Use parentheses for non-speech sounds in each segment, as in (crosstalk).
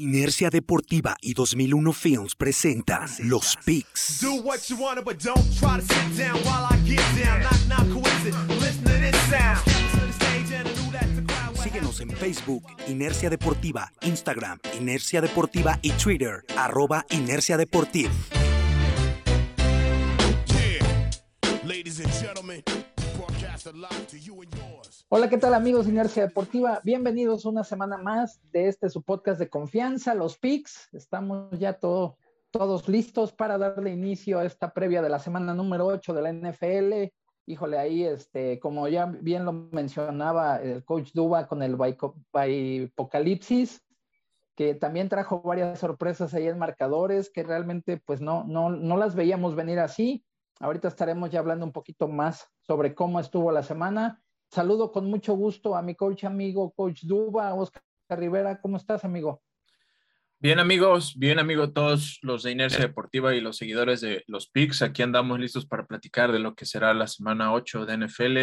Inercia Deportiva y 2001 Films presentan Los Picks. Síguenos en Facebook, Inercia Deportiva, Instagram, Inercia Deportiva y Twitter, arroba Inercia Deportiva. Hola, ¿qué tal amigos de Inercia Deportiva? Bienvenidos una semana más de este su podcast de confianza, Los Picks. Estamos ya todo, todos listos para darle inicio a esta previa de la semana número 8 de la NFL. Híjole, ahí, este, como ya bien lo mencionaba el coach Duba con el Apocalipsis, que también trajo varias sorpresas ahí en marcadores que realmente pues no, no, no las veíamos venir así. Ahorita estaremos ya hablando un poquito más sobre cómo estuvo la semana. Saludo con mucho gusto a mi coach amigo, coach Duba, Oscar Rivera. ¿Cómo estás, amigo? Bien, amigos, bien, amigo, todos los de Inercia Deportiva y los seguidores de los PICS. Aquí andamos listos para platicar de lo que será la semana 8 de NFL.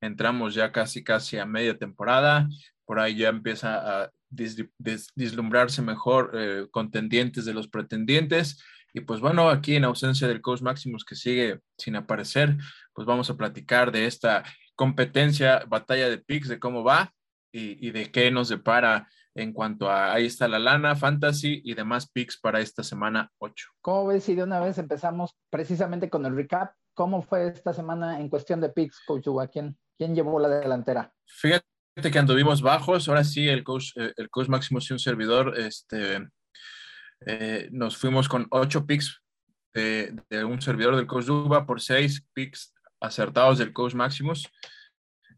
Entramos ya casi, casi a media temporada. Por ahí ya empieza a dislumbrarse mejor eh, contendientes de los pretendientes. Y pues bueno, aquí en ausencia del coach Maximus que sigue sin aparecer, pues vamos a platicar de esta competencia, batalla de picks, de cómo va y, de qué nos depara en cuanto a ahí está la lana, fantasy y demás picks para esta semana 8. ¿Cómo ves si de una vez empezamos precisamente con el recap? ¿Cómo fue esta semana en cuestión de picks, coach Uba? ¿Quién, quién llevó la delantera? Fíjate que anduvimos bajos, ahora sí el coach, eh, el coach Maximus y un servidor, este, eh, nos fuimos con ocho picks de, un servidor del coach Duba por seis picks acertados del coach Maximus.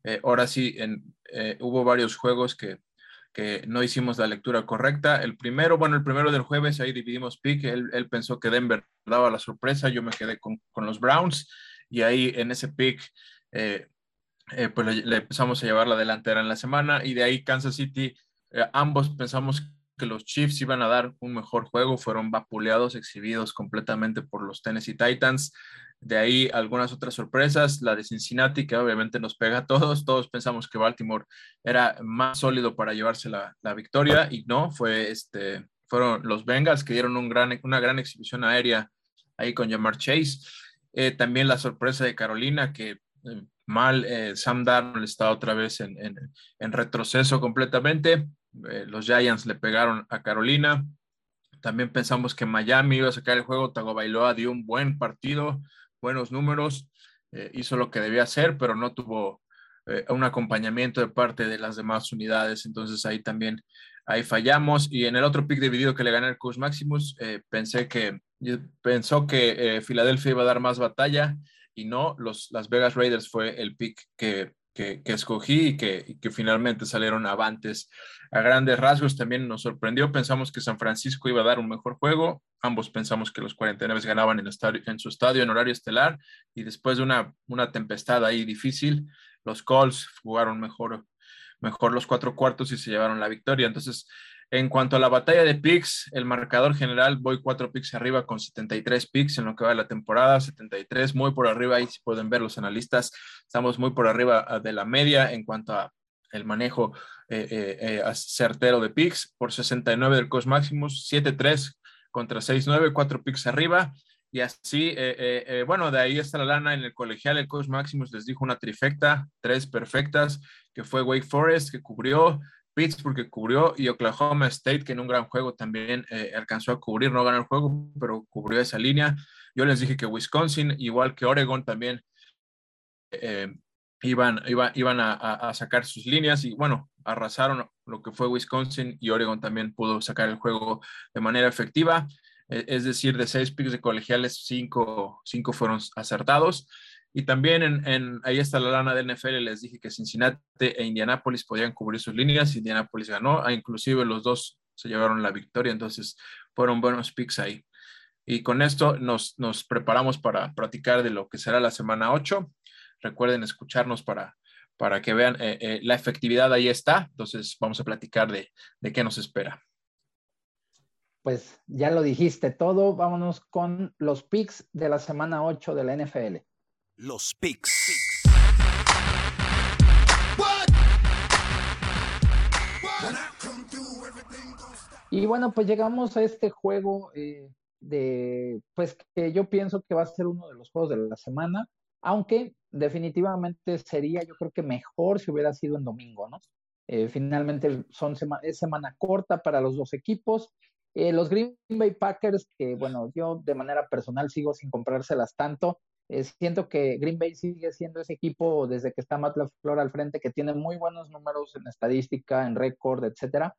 Eh, ahora sí, eh, hubo varios juegos que, que, no hicimos la lectura correcta. El primero, bueno, el primero del jueves, ahí dividimos pick. Él, pensó que Denver daba la sorpresa, yo me quedé con, con los Browns y ahí en ese pick, pues le, le, empezamos a llevar la delantera en la semana y de ahí Kansas City, ambos pensamos que los Chiefs iban a dar un mejor juego, fueron vapuleados, exhibidos completamente por los Tennessee Titans. De ahí algunas otras sorpresas, la de Cincinnati, que obviamente nos pega a todos. Todos pensamos que Baltimore era más sólido para llevarse la, victoria y no, fue este, fueron los Bengals que dieron una gran exhibición aérea ahí con Jamar Chase. Eh, también la sorpresa de Carolina, que eh, mal eh, Sam Darnold está otra vez en retroceso completamente. Eh, los Giants le pegaron a Carolina. También pensamos que Miami iba a sacar el juego. Tagovailoa dio un buen partido, buenos números, eh, hizo lo que debía hacer, pero no tuvo eh, un acompañamiento de parte de las demás unidades. Entonces ahí también ahí fallamos. Y en el otro pick dividido que le gané el Coach Maximus, pensé que pensó que Filadelfia iba a dar más batalla y no, los Las Vegas Raiders fue el pick que que, escogí y que, finalmente salieron avantes. A grandes rasgos también nos sorprendió, pensamos que San Francisco iba a dar un mejor juego, ambos pensamos que los 49 ganaban en, estadio, en su estadio en horario estelar y después de una, una tempestad ahí difícil, los Colts jugaron mejor, mejor los cuatro cuartos y se llevaron la victoria. Entonces, en cuanto a la batalla de picks, el marcador general, voy cuatro picks arriba con 73 picks en lo que va de la temporada, 73, muy por arriba, ahí si pueden ver los analistas, estamos muy por arriba ah, de la media en cuanto a el manejo eh, eh, eh, certero de picks, por 69 del cost Maximus, 7-3 contra 6-9, cuatro picks arriba, y así, bueno, de ahí está la lana en el colegial, el coach Maximus les dijo una trifecta, tres perfectas, que fue Wake Forest, que cubrió, Pittsburgh que cubrió y Oklahoma State que en un gran juego también eh, alcanzó a cubrir, no ganó el juego, pero cubrió esa línea. Yo les dije que Wisconsin, igual que Oregon, también eh, iban, iban a, sacar sus líneas y bueno, arrasaron lo que fue Wisconsin y Oregon también pudo sacar el juego de manera efectiva. E, es decir, de seis picks de colegiales, cinco, cinco fueron acertados. Y también en, ahí está la lana del NFL, les dije que Cincinnati e Indianapolis podían cubrir sus líneas, Indianapolis ganó, ah, inclusive los dos se llevaron la victoria, entonces fueron buenos picks ahí. Y con esto nos, nos preparamos para practicar de lo que será la semana 8. Recuerden escucharnos para, para que vean eh, eh, la efectividad ahí está, entonces vamos a platicar de, de qué nos espera. Pues ya lo dijiste todo, vámonos con los picks de la semana 8 de la NFL los picks. Y bueno, pues llegamos a este juego eh, de, pues que yo pienso que va a ser uno de los juegos de la semana, aunque definitivamente sería, yo creo que mejor si hubiera sido en domingo, ¿no? Eh, finalmente son es semana corta para los dos equipos. Eh, los Green Bay Packers, que bueno, yo de manera personal sigo sin comprárselas tanto. Eh, siento que Green Bay sigue siendo ese equipo desde que está Matt LaFleur al frente, que tiene muy buenos números en estadística, en récord, etcétera,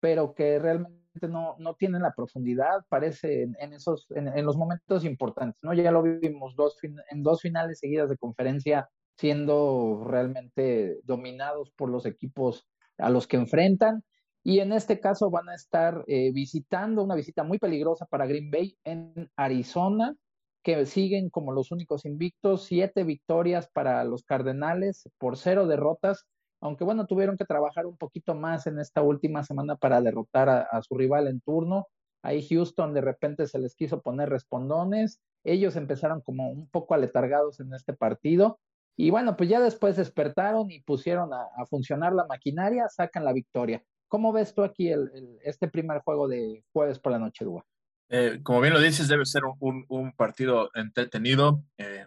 pero que realmente no, no tienen la profundidad, parece, en, esos, en, los momentos importantes, ¿no? Ya lo vimos dos en dos finales seguidas de conferencia siendo realmente dominados por los equipos a los que enfrentan. Y en este caso van a estar eh, visitando una visita muy peligrosa para Green Bay en Arizona, que siguen como los únicos invictos, siete victorias para los Cardenales por cero derrotas, aunque bueno, tuvieron que trabajar un poquito más en esta última semana para derrotar a su rival en turno. Ahí Houston de repente se les quiso poner respondones, ellos empezaron como un poco aletargados en este partido, y bueno, pues ya después despertaron y pusieron a, funcionar la maquinaria, sacan la victoria. ¿Cómo ves tú aquí el, este primer juego de jueves por la noche, Dúa? Eh, como bien lo dices, debe ser un, partido entretenido eh,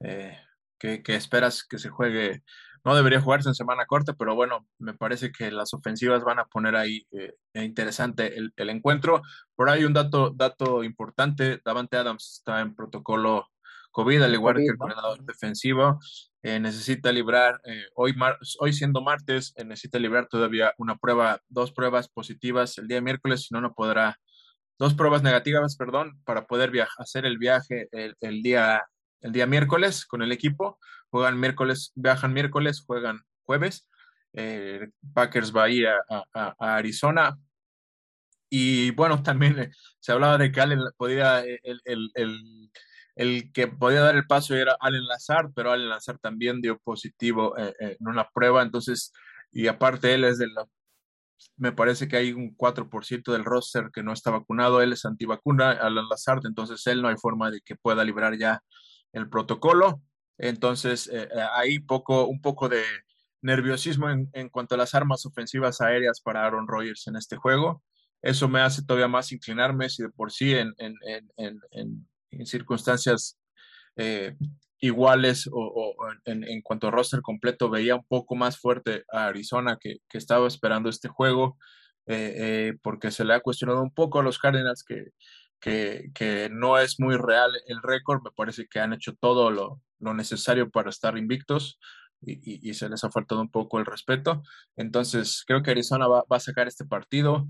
eh, que, esperas que se juegue. No debería jugarse en semana corta, pero bueno, me parece que las ofensivas van a poner ahí interesante el, el, encuentro. Por ahí un dato, dato importante, Davante Adams está en protocolo COVID, al igual que el coordinador defensivo, eh, necesita librar, eh, hoy, hoy siendo martes, eh, necesita librar todavía una prueba, dos pruebas positivas el día miércoles, si no, no podrá, dos pruebas negativas, perdón, para poder viajar, hacer el viaje el, día, el día miércoles con el equipo. Juegan miércoles, viajan miércoles, juegan jueves. Packers va a ir a, Arizona, y bueno, (laughs) también se hablaba de que Allen podía, el, el que podía dar el paso era Allen Lazar, pero Allen Lazar también dio positivo eh, eh, en una prueba, entonces, y aparte él es de la, me parece que hay un 4% del roster que no está vacunado, él es antivacuna, Allen Lazar, entonces él no hay forma de que pueda librar ya el protocolo, entonces eh, hay poco, un poco de nerviosismo en, cuanto a las armas ofensivas aéreas para Aaron Rodgers en este juego. Eso me hace todavía más inclinarme si de por sí en, en, en en circunstancias eh, iguales o, en, cuanto a roster completo veía un poco más fuerte a Arizona que, estaba esperando este juego eh, eh, porque se le ha cuestionado un poco a los Cardinals que, que, no es muy real el récord, me parece que han hecho todo lo, necesario para estar invictos y, se les ha faltado un poco el respeto. Entonces creo que Arizona va a sacar este partido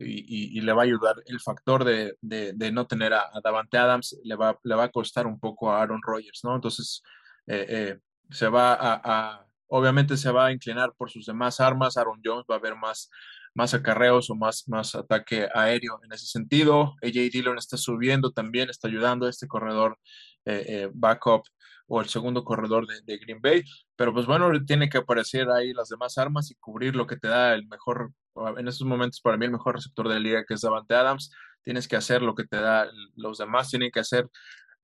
y, le va a ayudar el factor de, de, no tener a, Davante Adams, le va, le va a costar un poco a Aaron Rodgers, ¿no? Entonces, eh, eh, se va a, obviamente se va a inclinar por sus demás armas, Aaron Jones va a ver más, más acarreos o más, más ataque aéreo en ese sentido, AJ Dillon está subiendo también, está ayudando a este corredor eh, backup o el segundo corredor de, de, Green Bay, pero pues bueno, tiene que aparecer ahí las demás armas y cubrir lo que te da el mejor en estos momentos para mí el mejor receptor de la liga que es Davante Adams, tienes que hacer lo que te da, los demás tienen que hacer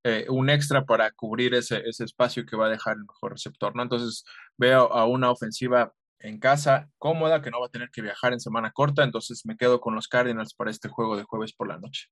eh, un extra para cubrir ese, ese, espacio que va a dejar el mejor receptor, ¿no? Entonces veo a una ofensiva en casa cómoda que no va a tener que viajar en semana corta, entonces me quedo con los Cardinals para este juego de jueves por la noche.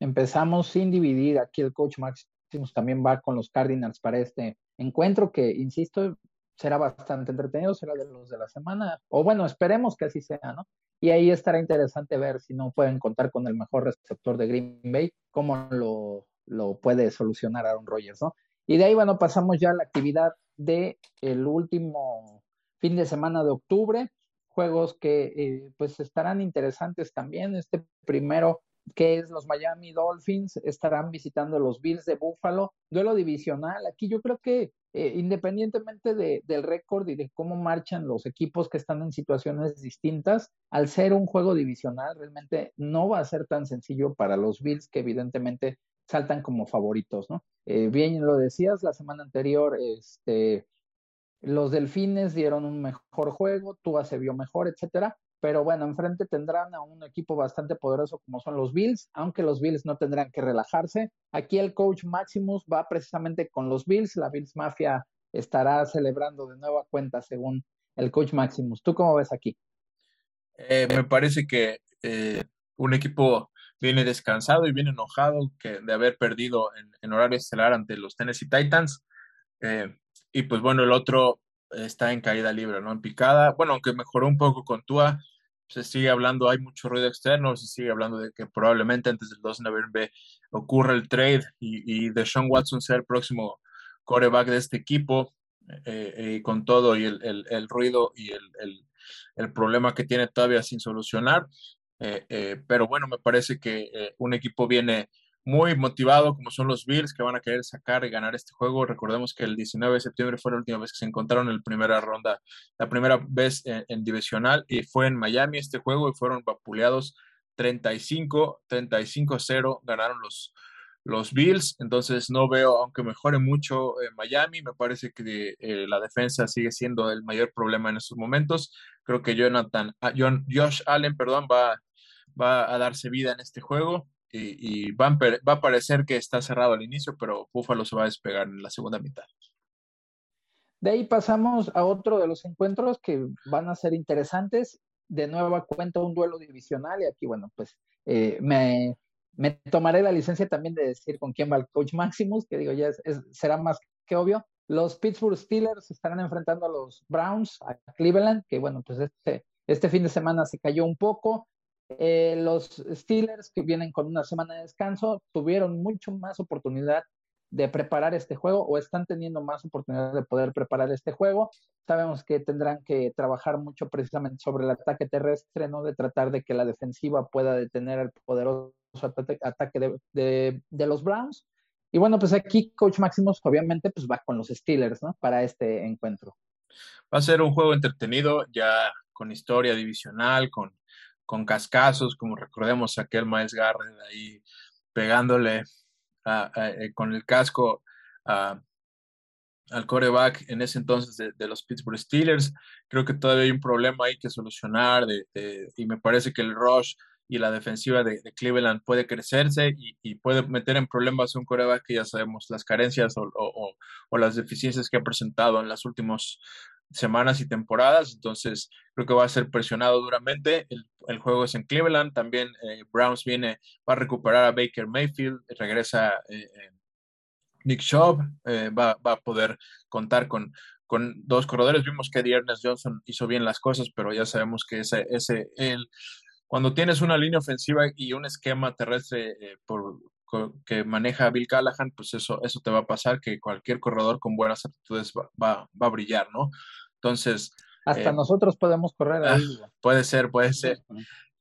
Empezamos sin dividir, aquí el coach Maximus también va con los Cardinals para este encuentro que, insisto, será bastante entretenido, será de los de la semana, o bueno, esperemos que así sea, ¿no? Y ahí estará interesante ver si no pueden contar con el mejor receptor de Green Bay, cómo lo, lo puede solucionar Aaron Rodgers, ¿no? Y de ahí, bueno, pasamos ya a la actividad del el último fin de semana de octubre, juegos que eh, pues estarán interesantes también. Este primero que es los Miami Dolphins, estarán visitando los Bills de Buffalo, duelo divisional. Aquí yo creo que eh, independientemente del récord y de cómo marchan los equipos que están en situaciones distintas, al ser un juego divisional, realmente no va a ser tan sencillo para los Bills que evidentemente saltan como favoritos, ¿no? Eh, bien lo decías, la semana anterior, este, los Delfines dieron un mejor juego, Tua se vio mejor, etcétera, pero bueno, enfrente tendrán a un equipo bastante poderoso como son los Bills, aunque los Bills no tendrán que relajarse. Aquí el coach Maximus va precisamente con los Bills, la Bills Mafia estará celebrando de nueva cuenta según el coach Maximus. ¿Tú cómo ves aquí? Eh, me parece que eh, un equipo viene descansado y viene enojado que, de haber perdido en, horario estelar ante los Tennessee Titans. Eh, y pues bueno, el otro está en caída libre, ¿no? En picada. Bueno, aunque mejoró un poco con Tua, se sigue hablando, hay mucho ruido externo, se sigue hablando de que probablemente antes del 2 de noviembre ocurra el trade y, y Sean Watson sea el próximo coreback de este equipo, eh, eh, con todo y el, el, ruido y el, el, problema que tiene todavía sin solucionar. Eh, pero bueno, me parece que un equipo viene muy motivado, como son los Bills, que van a querer sacar y ganar este juego. Recordemos que el 19 de septiembre fue la última vez que se encontraron en la primera ronda, la primera vez en, divisional, y fue en Miami este juego y fueron vapuleados 35, 35-0, ganaron los, los Bills. Entonces no veo, aunque mejore mucho en Miami, me parece que eh, la defensa sigue siendo el mayor problema en estos momentos. Creo que Jonathan, ah, Josh Allen, perdón, va, va a darse vida en este juego y, va, a, parecer que está cerrado al inicio, pero Buffalo se va a despegar en la segunda mitad. De ahí pasamos a otro de los encuentros que van a ser interesantes. De nueva cuenta un duelo divisional y aquí, bueno, pues eh, me, tomaré la licencia también de decir con quién va el coach Maximus, que digo, ya será más que obvio. Los Pittsburgh Steelers estarán enfrentando a los Browns, a Cleveland, que bueno, pues este, este fin de semana se cayó un poco. Eh, los Steelers, que vienen con una semana de descanso, tuvieron mucho más oportunidad de preparar este juego o están teniendo más oportunidad de poder preparar este juego. Sabemos que tendrán que trabajar mucho precisamente sobre el ataque terrestre, ¿no? De tratar de que la defensiva pueda detener el poderoso ataque de, los Browns. Y bueno, pues aquí Coach Máximos obviamente pues va con los Steelers, ¿no? Para este encuentro. Va a ser un juego entretenido, ya con historia divisional, con con cascazos, como recordemos aquel Miles Garrett ahí pegándole eh, con el casco al coreback en ese entonces de, los Pittsburgh Steelers. Creo que todavía hay un problema ahí que solucionar y me parece que el rush y la defensiva de, Cleveland puede crecerse y, puede meter en problemas a un coreback que ya sabemos las carencias o, o, las deficiencias que ha presentado en las últimas semanas y temporadas, entonces creo que va a ser presionado duramente. El, juego es en Cleveland, también eh, Browns viene, va a recuperar a Baker Mayfield, regresa eh, eh, Nick Chubb, va, va, a poder contar con, con dos corredores. Vimos que Ernest Johnson hizo bien las cosas, pero ya sabemos que ese, ese el, cuando tienes una línea ofensiva y un esquema terrestre por, que maneja Bill Callahan, pues eso, eso te va a pasar, que cualquier corredor con buenas aptitudes va, va, va a brillar, ¿no? Entonces... Hasta eh, nosotros podemos correr ahí. Ah, (laughs) puede ser, puede ser.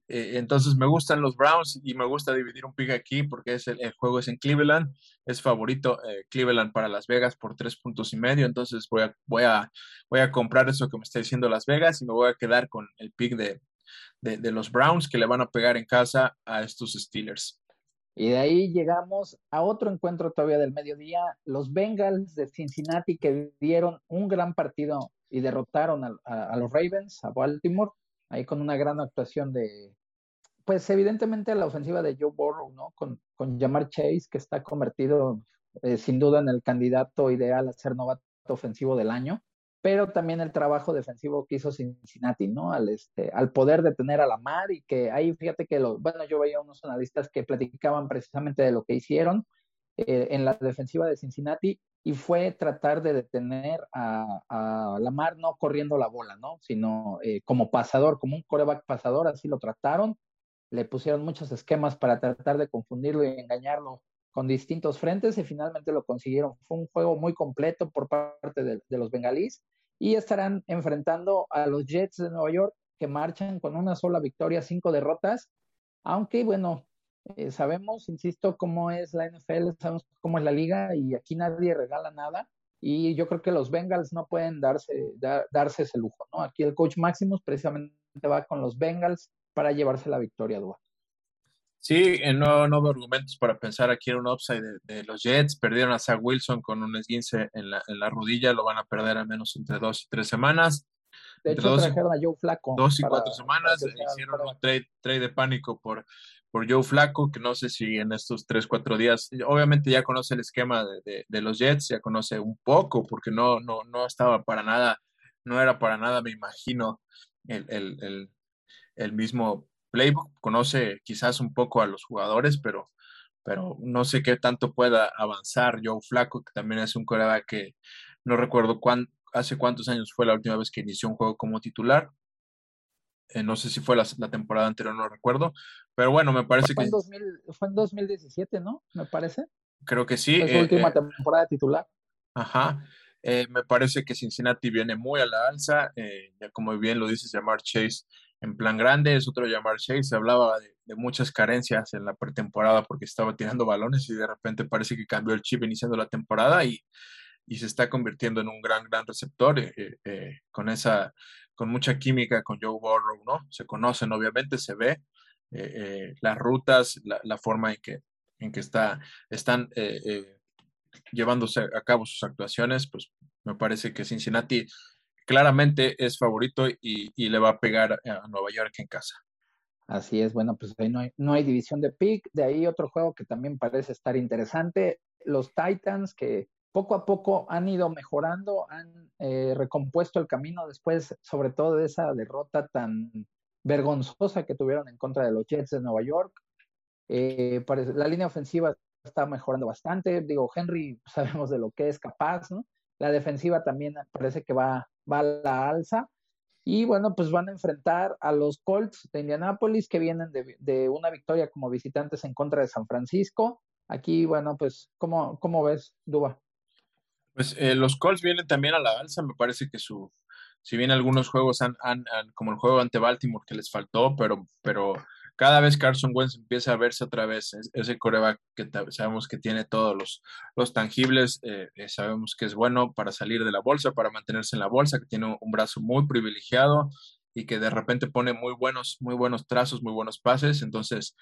Eh, entonces me gustan los Browns y me gusta dividir un pick aquí porque es el, juego es en Cleveland, es favorito eh, Cleveland para Las Vegas por tres puntos y medio, entonces voy a, voy, a, voy a comprar eso que me está diciendo Las Vegas y me voy a quedar con el pick de, de, de los Browns que le van a pegar en casa a estos Steelers. Y de ahí llegamos a otro encuentro todavía del mediodía, los Bengals de Cincinnati que dieron un gran partido y derrotaron a, los Ravens, a Baltimore, ahí con una gran actuación de, pues evidentemente la ofensiva de Joe Burrow, ¿no? Con, con Jamar Chase, que está convertido eh, sin duda en el candidato ideal a ser novato ofensivo del año, pero también el trabajo defensivo que hizo Cincinnati, ¿no? Al, este, al poder detener a la mar y que ahí fíjate que, lo, bueno, yo veía unos analistas que platicaban precisamente de lo que hicieron eh, en la defensiva de Cincinnati y fue tratar de detener a, a Lamar no corriendo la bola, ¿no? Sino eh, como pasador, como un coreback pasador, así lo trataron. Le pusieron muchos esquemas para tratar de confundirlo y engañarlo con distintos frentes y finalmente lo consiguieron. Fue un juego muy completo por parte de, los bengalíes y estarán enfrentando a los Jets de Nueva York que marchan con una sola victoria, cinco derrotas, aunque bueno, eh, sabemos, insisto, cómo es la NFL, sabemos cómo es la liga y aquí nadie regala nada. Y yo creo que los Bengals no pueden darse, darse ese lujo. Aquí el coach Maximus precisamente va con los Bengals para llevarse la victoria, Dua. Sí, no, no veo argumentos para pensar aquí en un upside de, los Jets. Perdieron a Zach Wilson con un esguince en la, en la rodilla, lo van a perder al menos entre dos y tres semanas. De hecho, dos, trajeron a Joe Flaco. Dos y cuatro semanas, hicieron un trade, trade de pánico por por Joe Flaco, que no sé si en estos tres, cuatro días, obviamente ya conoce el esquema de, de, los Jets, ya conoce un poco, porque no, no, no estaba para nada, no era para nada, me imagino, el, el, el mismo playbook, conoce quizás un poco a los jugadores, pero, pero no sé qué tanto pueda avanzar Joe Flaco, que también es un coreback que no recuerdo cuán, hace cuántos años fue la última vez que inició un juego como titular. Eh, no sé si fue la, temporada anterior, no recuerdo, pero bueno, me parece fue que... En fue en 2017, ¿no? Me parece. Creo que sí. Fue su última temporada titular. Ajá. Eh, me parece que Cincinnati viene muy a la alza, eh, ya como bien lo dices, llamar Chase en plan grande, es otro llamar Chase, se hablaba de, muchas carencias en la pretemporada porque estaba tirando balones y de repente parece que cambió el chip iniciando la temporada y, y se está convirtiendo en un gran, gran receptor eh, con esa, con mucha química con Joe Burrow, ¿no? Se conocen, obviamente, se ve las rutas, la, la, forma en que, en que está, están llevándose a cabo sus actuaciones, pues me parece que Cincinnati claramente es favorito y, le va a pegar a Nueva York en casa. Así es, bueno, pues ahí no hay, no hay división de pick. De ahí otro juego que también parece estar interesante, los Titans que poco a poco han ido mejorando, han eh, recompuesto el camino después, sobre todo de esa derrota tan vergonzosa que tuvieron en contra de los Jets de Nueva York. Eh, la línea ofensiva está mejorando bastante. Digo, Henry sabemos de lo que es capaz, ¿no? La defensiva también parece que va, va a la alza. Y bueno, pues van a enfrentar a los Colts de Indianápolis que vienen de, una victoria como visitantes en contra de San Francisco. Aquí, bueno, pues, ¿cómo, cómo ves, Duba? Pues eh, los Colts vienen también a la alza. Me parece que su, si bien algunos juegos han, han, como el juego ante Baltimore que les faltó, pero, pero cada vez Carson Wentz empieza a verse otra vez ese coreback que sabemos que tiene todos los, tangibles, eh, eh, sabemos que es bueno para salir de la bolsa, para mantenerse en la bolsa, que tiene un brazo muy privilegiado y que de repente pone muy buenos, muy buenos trazos, muy buenos pases. Entonces,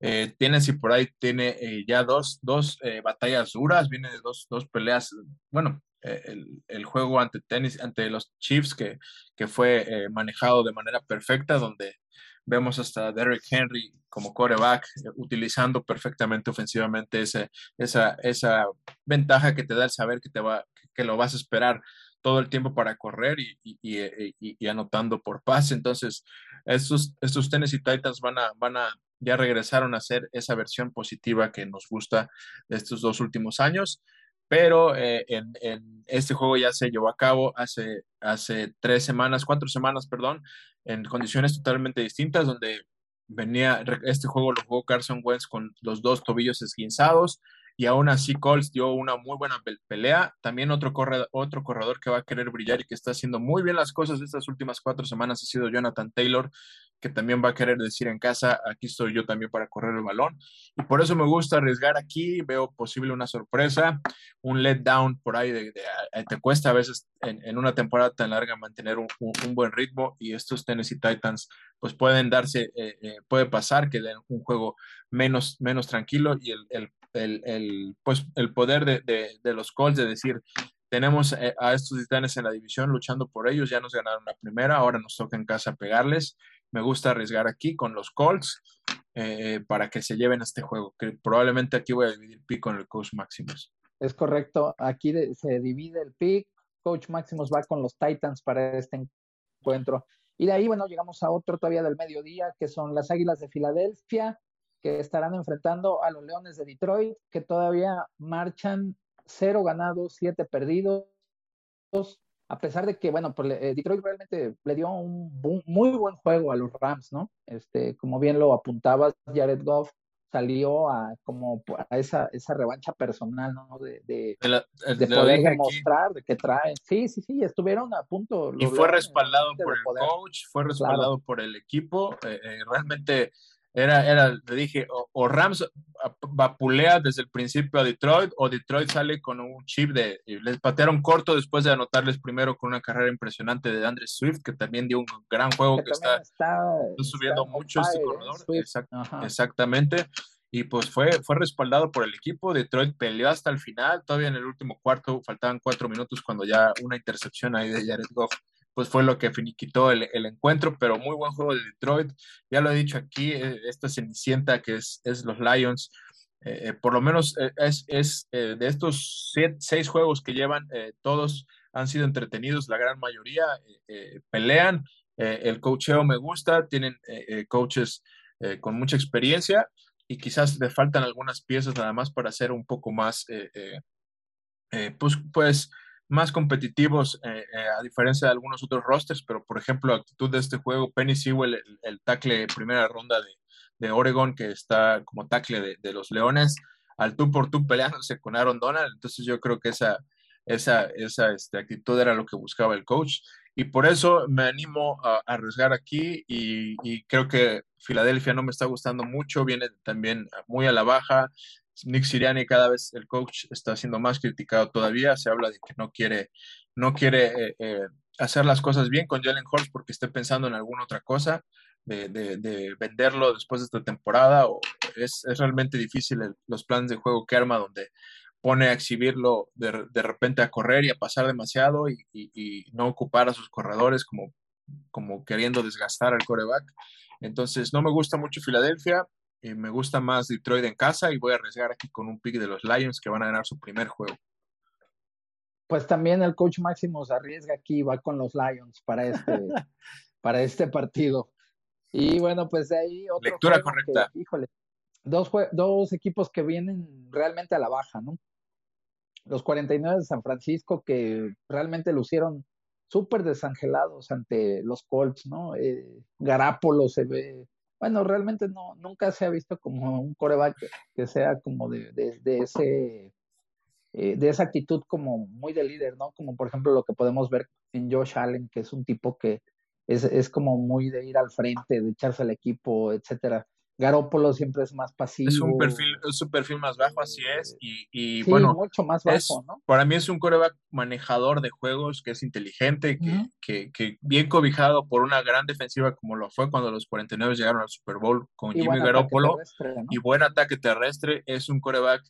eh, tiene, si por ahí tiene ya dos, dos batallas duras, viene dos, dos peleas, bueno, el, el, juego ante tenis, ante los Chiefs, que, que fue manejado de manera perfecta, donde Vemos hasta Derrick Henry como coreback eh, utilizando perfectamente ofensivamente ese, esa, esa ventaja que te da el saber que, te va, que lo vas a esperar todo el tiempo para correr y, y, y, anotando por pase. Entonces, estos, estos Tennessee Titans van a, van a, ya regresaron a hacer esa versión positiva que nos gusta de estos dos últimos años pero eh, en, en, este juego ya se llevó a cabo hace, hace tres semanas, cuatro semanas, perdón, en condiciones totalmente distintas, donde venía, este juego lo jugó Carson Wentz con los dos tobillos esguinzados, y aún así Colts dio una muy buena pelea. También otro, corredor, otro corredor que va a querer brillar y que está haciendo muy bien las cosas estas últimas cuatro semanas ha sido Jonathan Taylor, que también va a querer decir en casa, aquí estoy yo también para correr el balón. Y por eso me gusta arriesgar aquí, veo posible una sorpresa, un letdown por ahí, de, te cuesta a veces en, una temporada tan larga mantener un, buen ritmo y estos Tennessee Titans pues pueden darse, eh, eh, puede pasar que den un juego menos, menos tranquilo y el, pues, el poder de, de, los Colts de decir, tenemos a estos titanes en la división luchando por ellos, ya nos ganaron la primera, ahora nos toca en casa pegarles me gusta arriesgar aquí con los Colts eh, para que se lleven este juego, que probablemente aquí voy a dividir pick con el Coach Maximus. Es correcto, aquí se divide el pick, Coach Maximus va con los Titans para este encuentro. Y de ahí, bueno, llegamos a otro todavía del mediodía, que son las Águilas de Filadelfia, que estarán enfrentando a los Leones de Detroit, que todavía marchan cero ganados, siete perdidos a pesar de que, bueno, pues, eh, Detroit realmente le dio un, muy buen juego a los Rams, ¿no? Este, como bien lo apuntabas, Jared Goff salió a como a esa, esa revancha personal, ¿no? De, de, poder demostrar de que traen. Sí, sí, sí, estuvieron a punto. Y fue respaldado por el coach, fue respaldado por el equipo. Eh, eh, realmente era, era, le dije, o, Rams vapulea desde el principio a Detroit, o Detroit sale con un chip de, les patearon corto después de anotarles primero con una carrera impresionante de Andre Swift, que también dio un gran juego que, está, subiendo mucho este ¿eh? corredor. exactamente. Y pues fue, fue respaldado por el equipo. Detroit peleó hasta el final. Todavía en el último cuarto faltaban cuatro minutos cuando ya una intercepción ahí de Jared Goff pues fue lo que finiquitó el, el, encuentro, pero muy buen juego de Detroit. Ya lo he dicho aquí, eh, esta cenicienta que es, es los Lions, eh, eh, por lo menos es, es de estos seis juegos que llevan, todos han sido entretenidos, la gran mayoría pelean. el coacheo me gusta, tienen coaches con mucha experiencia y quizás le faltan algunas piezas nada más para ser un poco más, pues, pues más competitivos eh, eh, a diferencia de algunos otros rosters, pero por ejemplo, actitud de este juego, Penny Sewell, el, el tackle primera ronda de, de, Oregon, que está como tackle de, de, los Leones, al tú por tú peleándose con Aaron Donald, entonces yo creo que esa, esa, esa este, actitud era lo que buscaba el coach, y por eso me animo a, a arriesgar aquí, y, y creo que Filadelfia no me está gustando mucho, viene también muy a la baja, Nick Siriani cada vez el coach está siendo más criticado todavía, se habla de que no quiere, no quiere eh, eh, hacer las cosas bien con Jalen Hurts porque esté pensando en alguna otra cosa, de, de, venderlo después de esta temporada, o es, es realmente difícil los planes de juego que arma donde pone a exhibirlo de, de repente a correr y a pasar demasiado y, y, no ocupar a sus corredores como, como queriendo desgastar al coreback. Entonces, no me gusta mucho Filadelfia, eh, me gusta más Detroit en casa y voy a arriesgar aquí con un pick de los Lions que van a ganar su primer juego. Pues también el coach Máximo se arriesga aquí, va con los Lions para este, (laughs) para este partido. Y bueno, pues de ahí otra Lectura correcta. híjole, dos, dos equipos que vienen realmente a la baja, ¿no? Los 49 de San Francisco que realmente lucieron súper desangelados ante los Colts, ¿no? Eh, Garápolo se ve bueno, realmente no, nunca se ha visto como un coreback que sea como de, de, ese, eh, de esa actitud como muy de líder, ¿no? Como por ejemplo lo que podemos ver en Josh Allen, que es un tipo que es, es como muy de ir al frente, de echarse al equipo, etcétera. Garópolo siempre es más pasivo. Es un perfil, es un perfil más bajo, así es. Y, y bueno, mucho más bajo, ¿no? Para mí es un coreback manejador de juegos que es inteligente, que, que, que, bien cobijado por una gran defensiva como lo fue cuando los 49 llegaron al Super Bowl con Jimmy Garoppolo y buen ataque terrestre. Es un coreback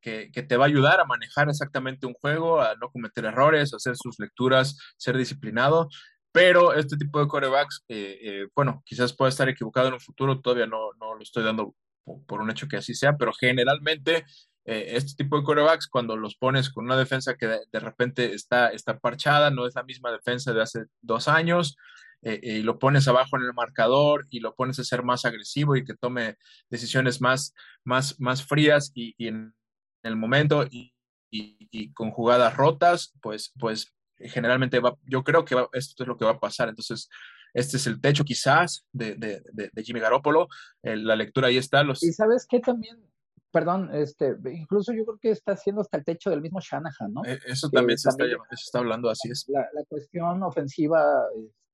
que, que, te va a ayudar a manejar exactamente un juego, a no cometer errores, a hacer sus lecturas, ser disciplinado. Pero este tipo de corebacks, eh, eh, bueno, quizás pueda estar equivocado en un futuro, todavía no, no lo estoy dando por, un hecho que así sea, pero generalmente eh, este tipo de corebacks, cuando los pones con una defensa que de, repente está, está parchada, no es la misma defensa de hace dos años, y lo pones abajo en el marcador y lo pones a ser más agresivo y que tome decisiones más, más, más frías y, en el momento y, y, con jugadas rotas, pues, pues generalmente va, yo creo que esto es lo que va a pasar. Entonces, este es el techo quizás de, de, de, Jimmy Garoppolo. la lectura ahí está. Los... Y sabes qué también, perdón, este, incluso yo creo que está haciendo hasta el techo del mismo Shanahan, ¿no? E, eso también, se, está, está, hablando, así es. La, la cuestión ofensiva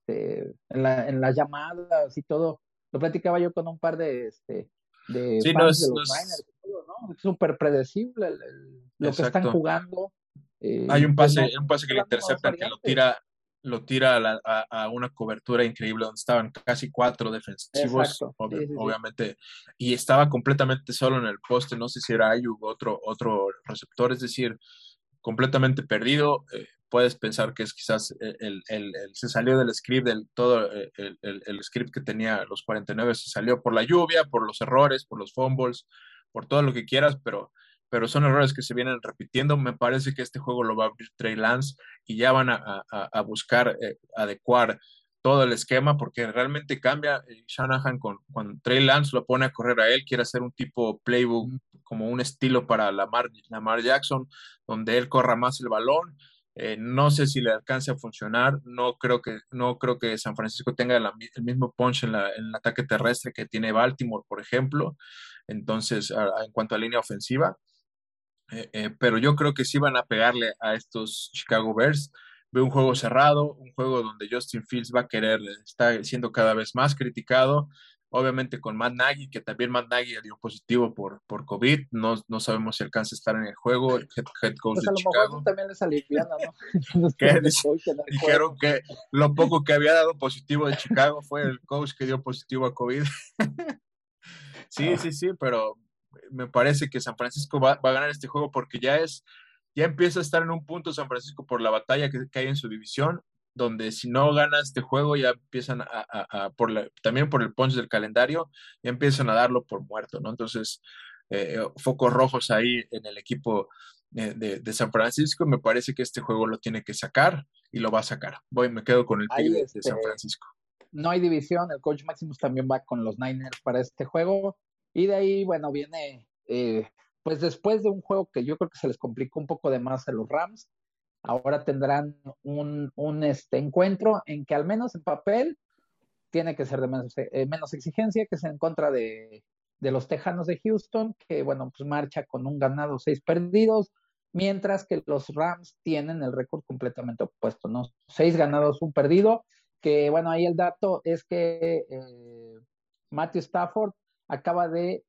este, en, la, en, las llamadas y todo, lo platicaba yo con un par de, este, de sí, fans de los Niners, ¿no? Súper predecible lo que están jugando eh, Hay un pase, un pase que le interceptan, que lo tira, lo tira a, una cobertura increíble donde estaban casi cuatro defensivos, obviamente, y estaba completamente solo en el poste, no sé si era Ayuk otro, otro receptor, es decir, completamente perdido. Eh, puedes pensar que es quizás el, el, se salió del script, del todo eh, el, script que tenía los 49, se salió por la lluvia, por los errores, por los fumbles, por todo lo que quieras, pero pero son errores que se vienen repitiendo. Me parece que este juego lo va a abrir Trey Lance y ya van a, buscar eh, adecuar todo el esquema porque realmente cambia eh, Shanahan con, cuando Trey Lance lo pone a correr a él, quiere hacer un tipo playbook como un estilo para Lamar, Lamar Jackson, donde él corra más el balón. Eh, no sé si le alcance a funcionar, no creo que, no creo que San Francisco tenga el mismo punch en, el ataque terrestre que tiene Baltimore, por ejemplo. Entonces, en cuanto a línea ofensiva, eh, eh, pero yo creo que sí van a pegarle a estos Chicago Bears. Veo un juego cerrado, un juego donde Justin Fields va a querer, está siendo cada vez más criticado. Obviamente con Matt Nagy, que también Matt Nagy dio positivo por, por COVID. No, no sabemos si alcanza a estar en el juego. El head, coach pues de a lo Chicago. mejor también les aliviana, ¿no? (laughs) dijeron que lo poco que había dado positivo de Chicago fue el coach que dio positivo a COVID. (laughs) sí, ah. sí, sí, pero me parece que San Francisco va, a ganar este juego porque ya es, ya empieza a estar en un punto San Francisco por la batalla que, hay en su división, donde si no gana este juego ya empiezan a, por también por el punch del calendario, ya empiezan a darlo por muerto, ¿no? Entonces, eh, focos rojos ahí en el equipo de, San Francisco, me parece que este juego lo tiene que sacar y lo va a sacar. Voy, me quedo con el de, San este, Francisco. no hay división, el coach Maximus también va con los Niners para este juego. Y de ahí, bueno, viene, eh, pues después de un juego que yo creo que se les complicó un poco de más a los Rams, ahora tendrán un, un este, encuentro en que al menos en papel tiene que ser de menos, eh, menos exigencia, que es en contra de, de, los Tejanos de Houston, que bueno, pues marcha con un ganado, seis perdidos, mientras que los Rams tienen el récord completamente opuesto, ¿no? Seis ganados, un perdido, que bueno, ahí el dato es que eh, Matthew Stafford acaba de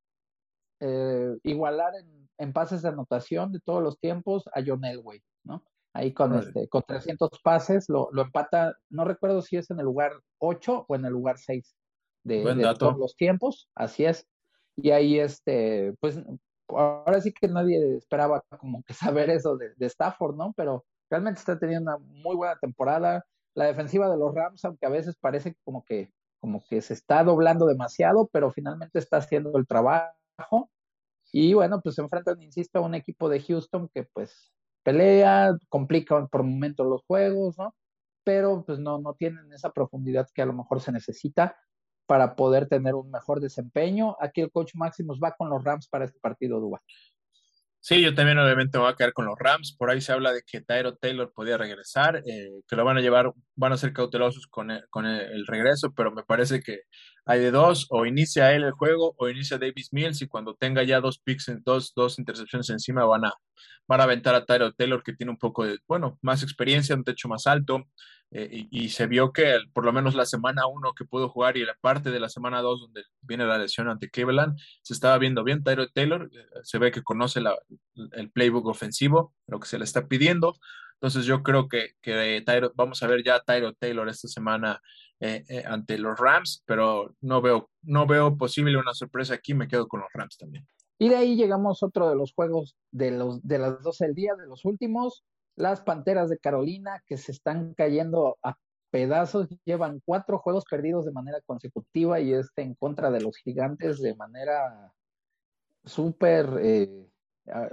eh, igualar en, en, pases de anotación de todos los tiempos a John Elway, ¿no? ahí con, este, con 300 pases, lo, lo, empata, no recuerdo si es en el lugar 8 o en el lugar 6 de, todos los tiempos, así es. Y ahí, este, pues, ahora sí que nadie esperaba como que (laughs) saber eso de, de Stafford, ¿no? Pero realmente está teniendo una muy buena temporada. La defensiva de los Rams, aunque a veces parece como que, como que se está doblando demasiado, pero finalmente está haciendo el trabajo. Y bueno, pues se enfrentan, insisto, a un equipo de Houston que pues pelea, complican por momentos los juegos, ¿no? Pero pues no, no tienen esa profundidad que a lo mejor se necesita para poder tener un mejor desempeño. Aquí el coach Maximus va con los Rams para este partido, Duba. Sí, yo también obviamente voy a quedar con los Rams. Por ahí se habla de que Tyro Taylor podía regresar, eh, que lo van a llevar, van a ser cautelosos con el, con el, regreso, pero me parece que hay de dos, o inicia él el juego o inicia Davis Mills y cuando tenga ya dos picks, dos, dos intercepciones encima van a, van a aventar a Tyro Taylor que tiene un poco de, bueno, más experiencia, un techo más alto, eh, y, se vio que por lo menos la semana uno que pudo jugar y la parte de la semana dos donde viene la lesión ante Cleveland, se estaba viendo bien. Tyro Taylor eh, se ve que conoce el playbook ofensivo, lo que se le está pidiendo. Entonces yo creo que, que vamos a ver ya a Tyro Taylor esta semana eh, ante los Rams, pero no veo, no veo posible una sorpresa aquí, me quedo con los Rams también. Y de ahí llegamos otro de los juegos de, los, de las 12 del día, de los últimos, las Panteras de Carolina, que se están cayendo a pedazos, llevan cuatro juegos perdidos de manera consecutiva y este en contra de los gigantes de manera súper, eh,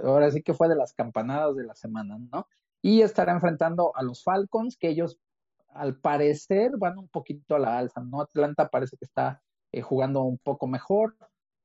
ahora sí que fue de las campanadas de la semana, ¿no? Y estará enfrentando a los Falcons, que ellos al parecer van un poquito a la alza, ¿no? Atlanta parece que está eh, jugando un poco mejor,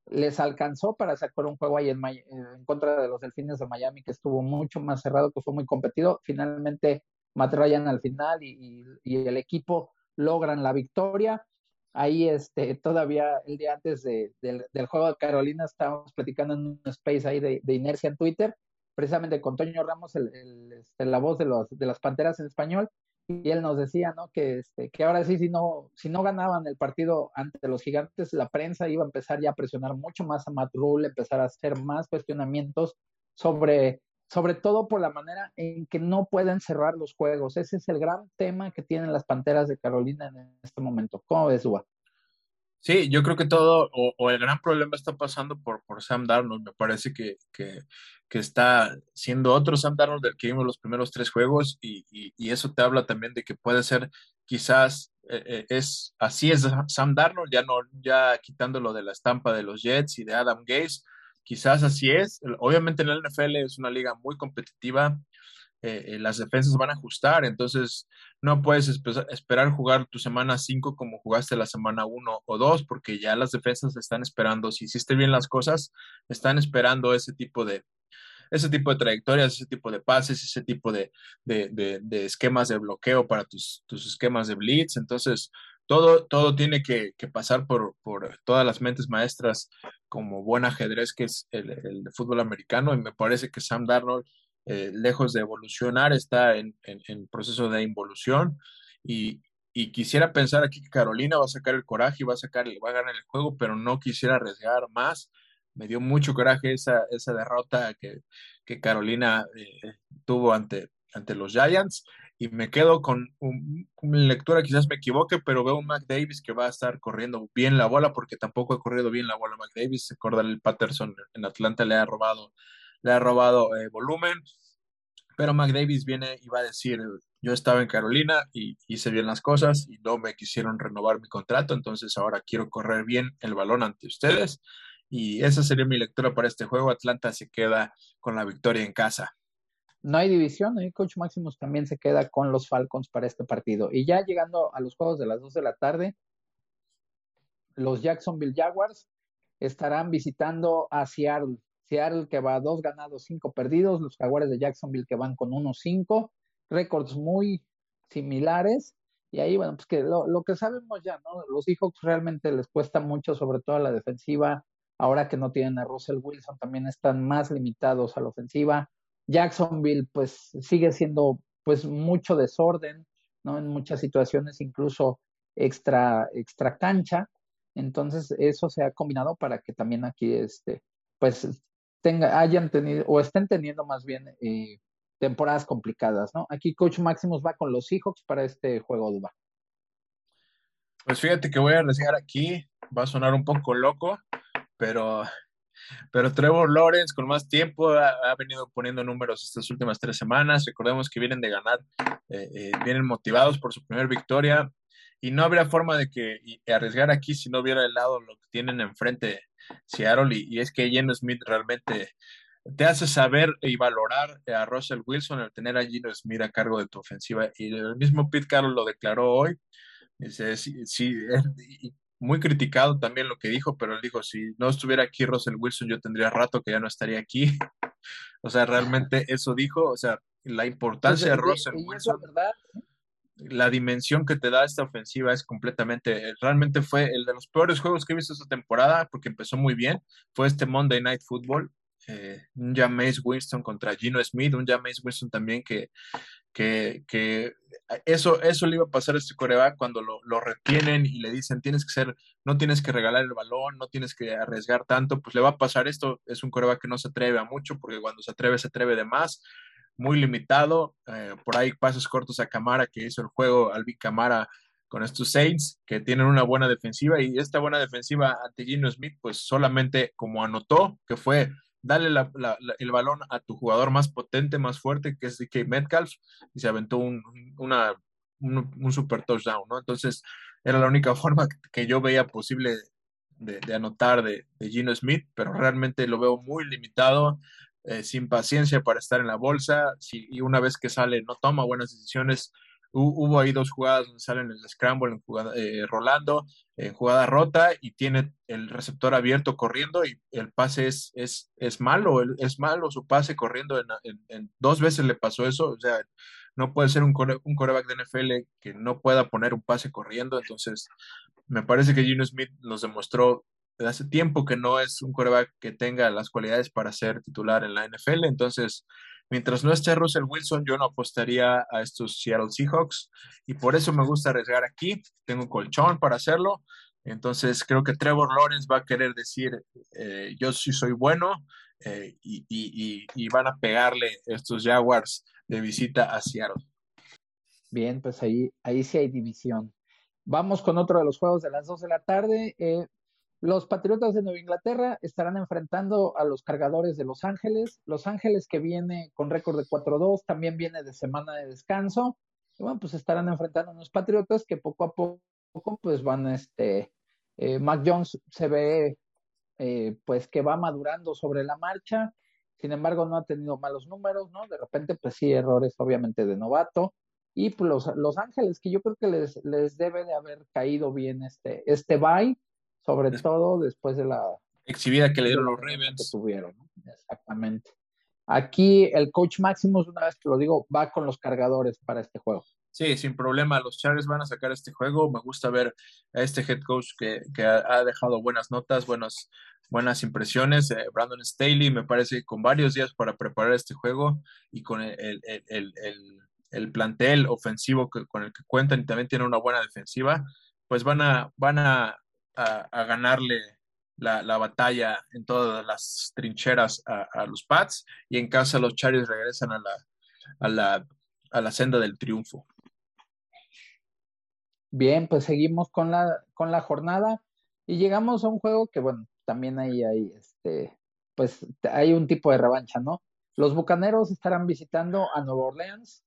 les alcanzó para sacar un juego ahí en, en, contra de los Delfines de Miami, que estuvo mucho más cerrado, que fue muy competido. Finalmente, Matt al final y, el equipo logran la victoria. Ahí, este, todavía el día antes del, juego de Carolina, estábamos platicando en un space ahí de, inercia en Twitter, precisamente con Toño Ramos, el, este, la voz de, los, de las Panteras en español, y él nos decía, ¿no? Que, este, que ahora sí, si no, si no ganaban el partido ante los gigantes, la prensa iba a empezar ya a presionar mucho más a Matt empezar a hacer más cuestionamientos sobre, sobre todo por la manera en que no pueden cerrar los juegos. Ese es el gran tema que tienen las Panteras de Carolina en este momento. ¿Cómo ves, Uba? Sí, yo creo que todo, o, el gran problema está pasando por, por Sam Darnold. Me parece que, que, que, está siendo otro Sam Darnold del que vimos los primeros tres juegos y, y, eso te habla también de que puede ser quizás eh, eh, es así es Sam Darnold, ya no, ya quitándolo de la estampa de los Jets y de Adam Gaze, quizás así es. Obviamente en la NFL es una liga muy competitiva, eh, eh, las defensas van a ajustar, entonces no puedes esperar jugar tu semana 5 como jugaste la semana 1 o 2, porque ya las defensas están esperando, si hiciste bien las cosas, están esperando ese tipo de, ese tipo de trayectorias, ese tipo de pases, ese tipo de, de, de, esquemas de bloqueo para tus, tus, esquemas de blitz. Entonces, todo, todo tiene que, que pasar por, por, todas las mentes maestras como buen ajedrez que es el, el, fútbol americano. Y me parece que Sam Darnold eh, lejos de evolucionar, está en, proceso de involución y, quisiera pensar aquí que Carolina va a sacar el coraje y va a sacar, va a ganar el juego, pero no quisiera arriesgar más. Me dio mucho coraje esa, esa derrota que, Carolina eh, tuvo ante, ante los Giants y me quedo con una lectura, quizás me equivoque, pero veo un Mac Davis que va a estar corriendo bien la bola porque tampoco ha corrido bien la bola Mac Davis. Acuerda el Patterson en Atlanta le ha robado le ha robado eh, volumen, pero McDavis viene y va a decir, yo estaba en Carolina y hice bien las cosas y no me quisieron renovar mi contrato, entonces ahora quiero correr bien el balón ante ustedes. Y esa sería mi lectura para este juego. Atlanta se queda con la victoria en casa. No hay división, ¿eh? Coach Maximus también se queda con los Falcons para este partido. Y ya llegando a los juegos de las 2 de la tarde, los Jacksonville Jaguars estarán visitando a Seattle. Seattle que va a dos ganados, cinco perdidos, los Jaguares de Jacksonville que van con unos cinco, récords muy similares. Y ahí, bueno, pues que lo, lo, que sabemos ya, ¿no? Los Seahawks realmente les cuesta mucho, sobre todo a la defensiva. Ahora que no tienen a Russell Wilson, también están más limitados a la ofensiva. Jacksonville, pues sigue siendo, pues, mucho desorden, ¿no? En muchas situaciones, incluso extra, extra cancha. Entonces, eso se ha combinado para que también aquí, este, pues, hayan tenido, o estén teniendo más bien eh, temporadas complicadas, ¿no? Aquí Coach Maximus va con los Seahawks para este juego Duba. Pues fíjate que voy a arriesgar aquí, va a sonar un poco loco, pero, pero Trevor Lawrence con más tiempo ha, venido poniendo números estas últimas tres semanas. Recordemos que vienen de ganar, eh, eh, vienen motivados por su primera victoria y no habría forma de que arriesgar aquí si no hubiera el lado lo que tienen enfrente Seattle y, y es que Geno Smith realmente te hace saber y valorar a Russell Wilson el tener a Gino Smith a cargo de tu ofensiva. Y el mismo Pete Carroll lo declaró hoy. Dice, sí, sí, muy criticado también lo que dijo, pero él dijo, si no estuviera aquí Russell Wilson, yo tendría rato que ya no estaría aquí. (laughs) o sea, realmente eso dijo, o sea, la importancia de Russell Wilson. La dimensión que te da esta ofensiva es completamente, realmente fue el de los peores juegos que he visto esta temporada, porque empezó muy bien, fue este Monday Night Football, eh, un Jameis Winston contra Gino Smith, un Jameis Winston también que, que, que, eso, eso le iba a pasar a este coreback cuando lo, lo, retienen y le dicen tienes que ser, no tienes que regalar el balón, no tienes que arriesgar tanto, pues le va a pasar esto, es un coreback que no se atreve a mucho porque cuando se atreve se atreve de más, muy limitado, eh, por ahí pasos cortos a Camara que hizo el juego, Albi Camara con estos Saints que tienen una buena defensiva y esta buena defensiva ante Gino Smith pues solamente como anotó que fue dale el balón a tu jugador más potente, más fuerte, que es DK Metcalf, y se aventó un, una, un, super touchdown, ¿no? Entonces, era la única (laughs) forma que yo veía posible de, anotar de, Gino Smith, pero realmente lo veo muy limitado, eh, sin paciencia para estar en la bolsa, y una vez que sale no toma buenas decisiones, hubo ahí dos jugadas donde salen el scramble en jugada, eh, rolando, jugada rota y tiene el receptor abierto corriendo y el pase es, es, es malo, es malo su pase corriendo, en, dos veces le pasó eso, o sea, no puede ser un, un coreback de NFL que no pueda poner un pase corriendo, entonces me parece que Gino Smith nos demostró hace tiempo que no es un coreback que tenga las cualidades para ser titular en la NFL, entonces Mientras no esté Russell Wilson, yo no apostaría a estos Seattle Seahawks y por eso me gusta arriesgar aquí. Tengo colchón para hacerlo. Entonces creo que Trevor Lawrence va a querer decir, eh, yo sí soy bueno eh, y, van a pegarle estos Jaguars de visita a Seattle. Bien, pues ahí, ahí sí hay división. Vamos con otro de los juegos de las 2 de la tarde. Eh, los Patriotas de Nueva Inglaterra estarán enfrentando a los cargadores de Los Ángeles. Los Ángeles que viene con récord de 4-2, también viene de semana de descanso. Y bueno, pues estarán enfrentando a unos Patriotas que poco a poco pues van, este, eh, Mac Jones se ve eh, pues que va madurando sobre la marcha. Sin embargo, no ha tenido malos números, ¿no? De repente, pues sí, errores obviamente de novato. Y pues los, los Ángeles, que yo creo que les, les debe de haber caído bien este, este bye sobre todo después de la exhibida que le dieron los Ravens. Que tuvieron, exactamente. Aquí el coach Maximus, una vez que lo digo, va con los cargadores para este juego. Sí, sin problema. Los Chargers van a sacar este juego. Me gusta ver a este head coach que, que ha, dejado buenas notas, buenas, buenas impresiones. Eh, Brandon Staley me parece con varios días para preparar este juego y con el, el, el, el plantel ofensivo que, con el que cuentan y también tiene una buena defensiva, pues van a, van a, a, ganarle la, batalla en todas las trincheras a, los Pats y en casa los Chargers regresan a la, a la, a la senda del triunfo. Bien, pues seguimos con la, con la jornada y llegamos a un juego que, bueno, también ahí hay, este, pues hay un tipo de revancha, ¿no? Los Bucaneros estarán visitando a Nueva Orleans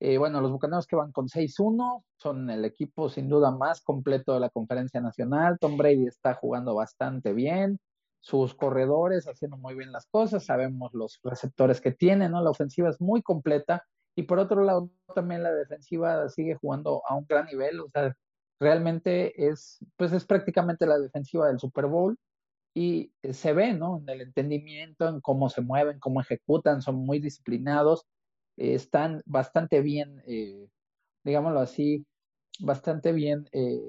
eh, bueno, los Bucaneros que van con 6-1 son el equipo sin duda más completo de la conferencia nacional. Tom Brady está jugando bastante bien, sus corredores haciendo muy bien las cosas, sabemos los receptores que tienen, ¿no? La ofensiva es muy completa y por otro lado también la defensiva sigue jugando a un gran nivel, o sea, realmente es, pues es prácticamente la defensiva del Super Bowl y se ve, ¿no? En el entendimiento, en cómo se mueven, cómo ejecutan, son muy disciplinados, están bastante bien, eh, digámoslo así, bastante bien eh,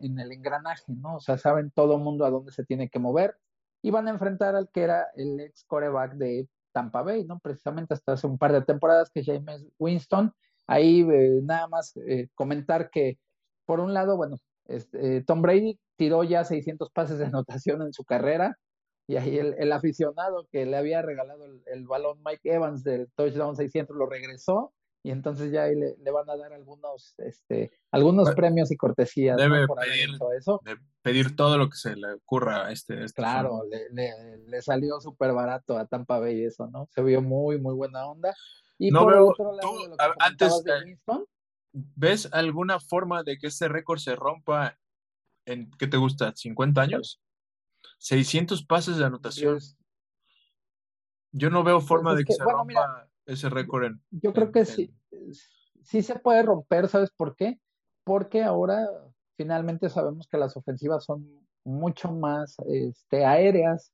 en, el engranaje, ¿no? O sea, saben todo mundo a dónde se tiene que mover y van a enfrentar al que era el ex coreback de Tampa Bay, ¿no? Precisamente hasta hace un par de temporadas que James Winston. Ahí eh, nada más eh, comentar que, por un lado, bueno, este, Tom Brady tiró ya 600 pases de anotación en su carrera y ahí el, aficionado que le había regalado el, el, balón Mike Evans del touchdown 600 lo regresó y entonces ya ahí le, van a dar algunos, este, algunos premios y cortesías. Debe pedir, eso. pedir todo lo que se le ocurra a este. este claro, le, salió súper barato a Tampa Bay eso, ¿no? Se vio muy, muy buena onda. Y no por otro lado, antes, eh, ¿ves alguna forma de que este récord se rompa en, ¿qué te gusta? ¿50 años? 600 pases de anotación. Yo no veo forma pues de que, se rompa ese récord en, Yo creo que sí, sí se puede romper, ¿sabes por qué? Porque ahora finalmente sabemos que las ofensivas son mucho más este, aéreas,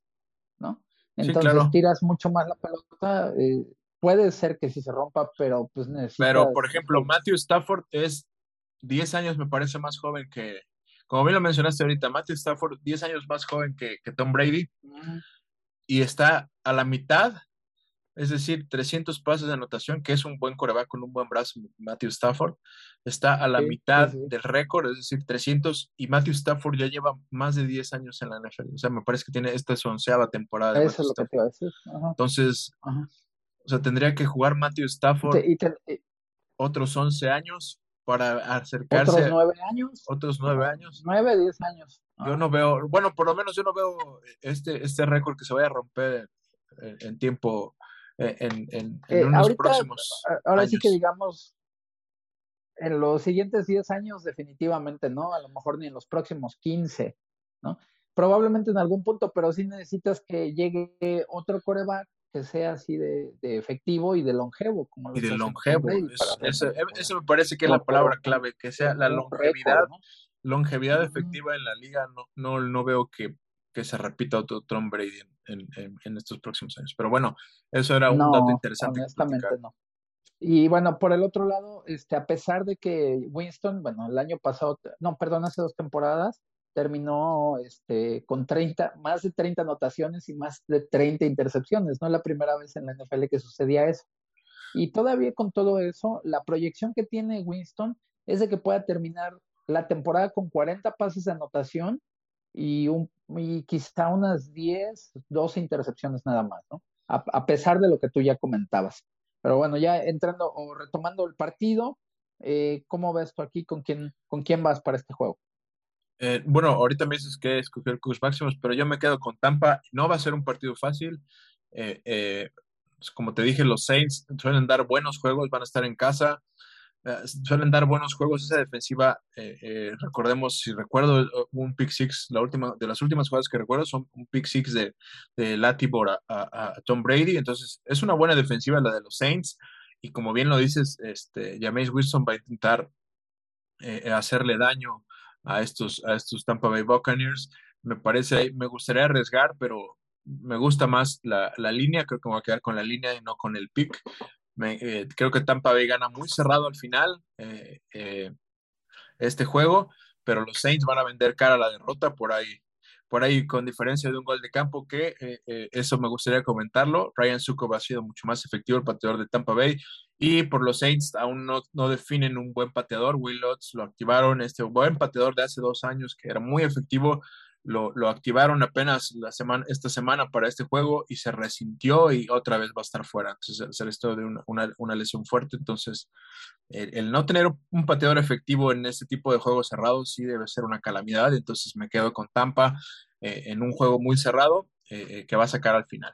¿no? Entonces tiras mucho más la pelota, eh, puede ser que sí se rompa, pero pues necesita... Pero, por ejemplo, Matthew Stafford es 10 años, me parece, más joven que, como bien lo mencionaste ahorita, Matthew Stafford 10 años más joven que, que Tom Brady, y está a la mitad es decir, 300 pases de anotación, que es un buen coreback con un buen brazo, Matthew Stafford, está a la mitad del récord, es decir, 300, y Matthew Stafford ya lleva más de 10 años en la NFL, o sea, me parece que tiene esta su onceava temporada. Eso es lo que te iba a decir. Entonces, o sea, tendría que jugar Matthew Stafford otros 11 años para acercarse. ¿Otros 9 años? Otros 9 años. 9, 10 años. Yo no veo, bueno, por lo menos yo no veo este, este récord que se vaya a romper en tiempo eh, en, en, eh, unos próximos. Ahora sí que digamos, en los siguientes 10 años, definitivamente no, a lo mejor ni en los próximos 15, ¿no? Probablemente en algún punto, pero sí necesitas que llegue otro coreback que sea así de, efectivo y de longevo. Como y de longevo, eso, me parece que es la palabra clave, que sea la longevidad, longevidad efectiva en la liga, no, no, no veo que, que se repita otro Tom Brady en, estos próximos años. Pero bueno, eso era un dato interesante. Honestamente no. Y bueno, por el otro lado, este, a pesar de que Winston, bueno, el año pasado, no, perdón, hace dos temporadas, terminó este, con 30, más de 30 anotaciones y más de 30 intercepciones. No es la primera vez en la NFL que sucedía eso. Y todavía con todo eso, la proyección que tiene Winston es de que pueda terminar la temporada con 40 pases de anotación y, un, y quizá unas 10, 12 intercepciones nada más, ¿no? A, pesar de lo que tú ya comentabas. Pero bueno, ya entrando o retomando el partido, eh, ¿cómo ves tú aquí? ¿Con quién, ¿Con quién vas para este juego? Eh, bueno, ahorita me dices que escoger Coach Máximos, pero yo me quedo con Tampa. No va a ser un partido fácil. Eh, como te dije, los Saints suelen dar buenos juegos, van a estar en casa. Eh, suelen dar buenos juegos esa defensiva. Eh, eh, recordemos, si recuerdo, un pick six, la última, de las últimas jugadas que recuerdo son un pick six de, de Latibor a, Tom Brady. Entonces, es una buena defensiva la de los Saints. Y como bien lo dices, este, James Wilson va a intentar hacerle daño a estos, a estos Tampa Bay Buccaneers. Me parece, me gustaría arriesgar, pero me gusta más la, la línea. Creo que me voy a quedar con la línea y no con el pick. Eh, creo que Tampa Bay gana muy cerrado al final eh, eh, este juego, pero los Saints van a vender cara a la derrota por ahí, por ahí con diferencia de un gol de campo que eso me gustaría comentarlo. Ryan Sukov ha sido mucho más efectivo el pateador de Tampa Bay y por los Saints aún no, no definen un buen pateador. Will Lutz lo activaron, este buen pateador de hace dos años que era muy efectivo lo, activaron apenas la semana, esta semana para este juego y se resintió y otra vez va a estar fuera. Entonces, se esto de una, lesión fuerte. Entonces, el, no tener un pateador efectivo en este tipo de juegos cerrados sí debe ser una calamidad. Entonces, me quedo con Tampa eh, en un juego muy cerrado eh, eh, que va a sacar al final.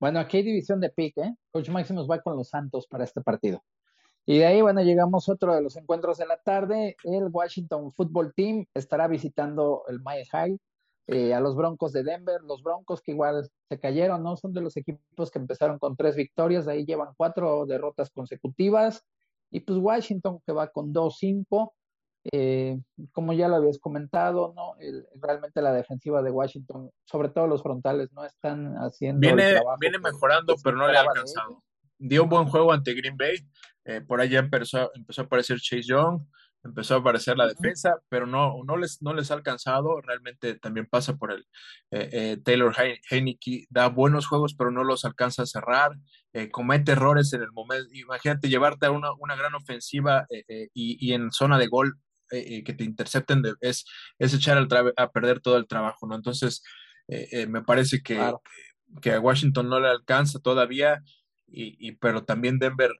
Bueno, aquí hay división de pick, ¿eh? Coach Maximus va con los Santos para este partido. Y de ahí, bueno, llegamos a otro de los encuentros de la tarde. El Washington Football Team estará visitando el Mile High eh, a los Broncos de Denver. Los Broncos que igual se cayeron, ¿no? Son de los equipos que empezaron con tres victorias, de ahí llevan cuatro derrotas consecutivas. Y pues Washington que va con 2-5. Eh, como ya lo habías comentado, ¿no? realmente la defensiva de Washington, sobre todo los frontales, no están haciendo. Viene, viene mejorando, pero no le ha alcanzado. Dio un buen juego ante Green Bay. Eh, por allá empezó, empezó a aparecer Chase Young empezó a aparecer la defensa, pero no, no, les, no les ha alcanzado. Realmente también pasa por el eh, eh, Taylor Heineke, da buenos juegos, pero no los alcanza a cerrar. Eh, comete errores en el momento. Imagínate llevarte a una, una gran ofensiva y, en zona de gol que te intercepten, es, es echar a perder todo el trabajo, ¿no? Entonces, me parece que, que a Washington no le alcanza todavía. Y, y, pero también Denver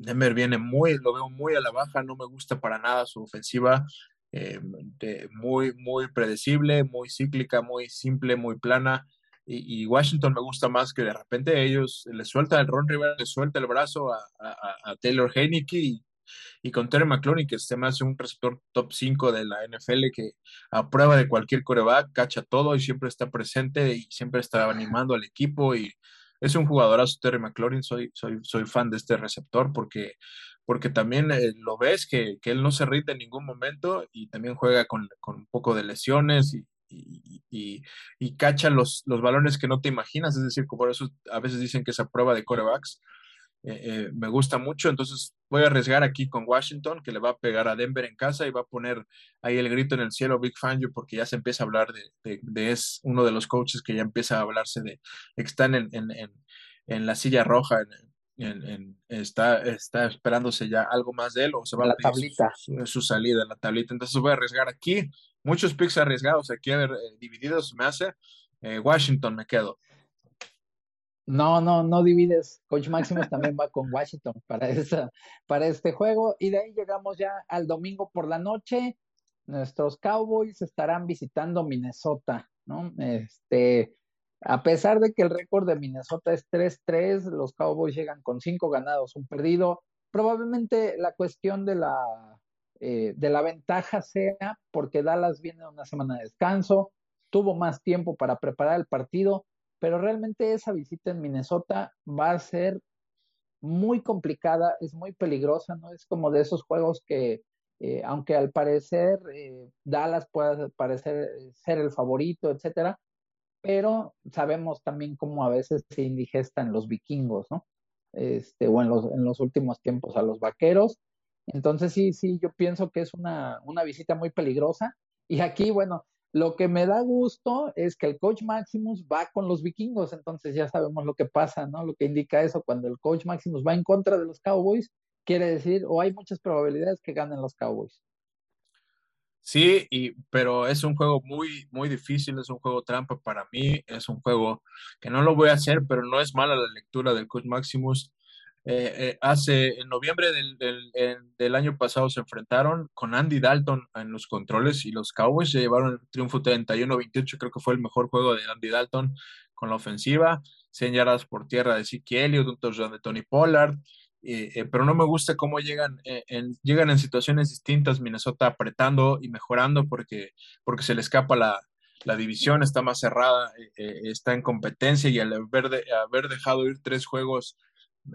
Denver viene muy, lo veo muy a la baja, no me gusta para nada su ofensiva, eh, muy, muy predecible, muy cíclica, muy simple, muy plana. Y, Washington me gusta más que de repente ellos le sueltan el Ron Rivera, le suelta el brazo a, Taylor Heineke y, y, con Terry McClowney, que se me un receptor top 5 de la NFL que a prueba de cualquier coreback cacha todo y siempre está presente y siempre está animando al equipo y es un jugadorazo Terry McLaurin, soy, soy, soy fan de este receptor porque, porque también eh, lo ves que, él no se rinde en ningún momento y también juega con, un poco de lesiones y, y, cacha los, los balones que no te imaginas, es decir, por eso a veces dicen que esa prueba de corebacks eh, eh, me gusta mucho, entonces voy a arriesgar aquí con Washington, que le va a pegar a Denver en casa y va a poner ahí el grito en el cielo Big Fangio, porque ya se empieza a hablar de, es uno de los coaches que ya empieza a hablarse de, que están en, en, la silla roja, está, está esperándose ya algo más de él o se va a la tablita. Su, salida en la tablita. Entonces voy a arriesgar aquí, muchos picks arriesgados aquí, a ver, eh, divididos me hace. Washington me quedo. No, no, no divides. Coach Máximo también va con Washington para, esa, para este juego. Y de ahí llegamos ya al domingo por la noche. Nuestros Cowboys estarán visitando Minnesota, ¿no? Este, a pesar de que el récord de Minnesota es 3-3, los Cowboys llegan con 5 ganados, un perdido. Probablemente la cuestión de la, eh, de la ventaja sea porque Dallas viene una semana de descanso, tuvo más tiempo para preparar el partido pero realmente esa visita en Minnesota va a ser muy complicada, es muy peligrosa, ¿no? Es como de esos juegos que, eh, aunque al parecer eh, Dallas pueda parecer eh, ser el favorito, etcétera, pero sabemos también cómo a veces se indigestan los vikingos, ¿no? Este, o en los, en los últimos tiempos a los vaqueros. Entonces sí, sí, yo pienso que es una, una visita muy peligrosa. Y aquí, bueno, lo que me da gusto es que el coach Maximus va con los vikingos, entonces ya sabemos lo que pasa, ¿no? Lo que indica eso, cuando el coach Maximus va en contra de los Cowboys, quiere decir, o hay muchas probabilidades que ganen los Cowboys. Sí, y, pero es un juego muy, muy difícil, es un juego trampa para mí, es un juego que no lo voy a hacer, pero no es mala la lectura del coach Maximus. Eh, eh, hace, en noviembre del, año pasado se enfrentaron con Andy Dalton en los controles y los Cowboys se llevaron el triunfo 31-28, creo que fue el mejor juego de Andy Dalton con la ofensiva, 100 yardas por tierra de Zeke un de Tony Pollard, eh, pero no me gusta cómo llegan en, llegan en situaciones distintas, Minnesota apretando y mejorando porque, porque se le escapa la, la división, está más cerrada, está en competencia y al haber, de, haber dejado ir tres juegos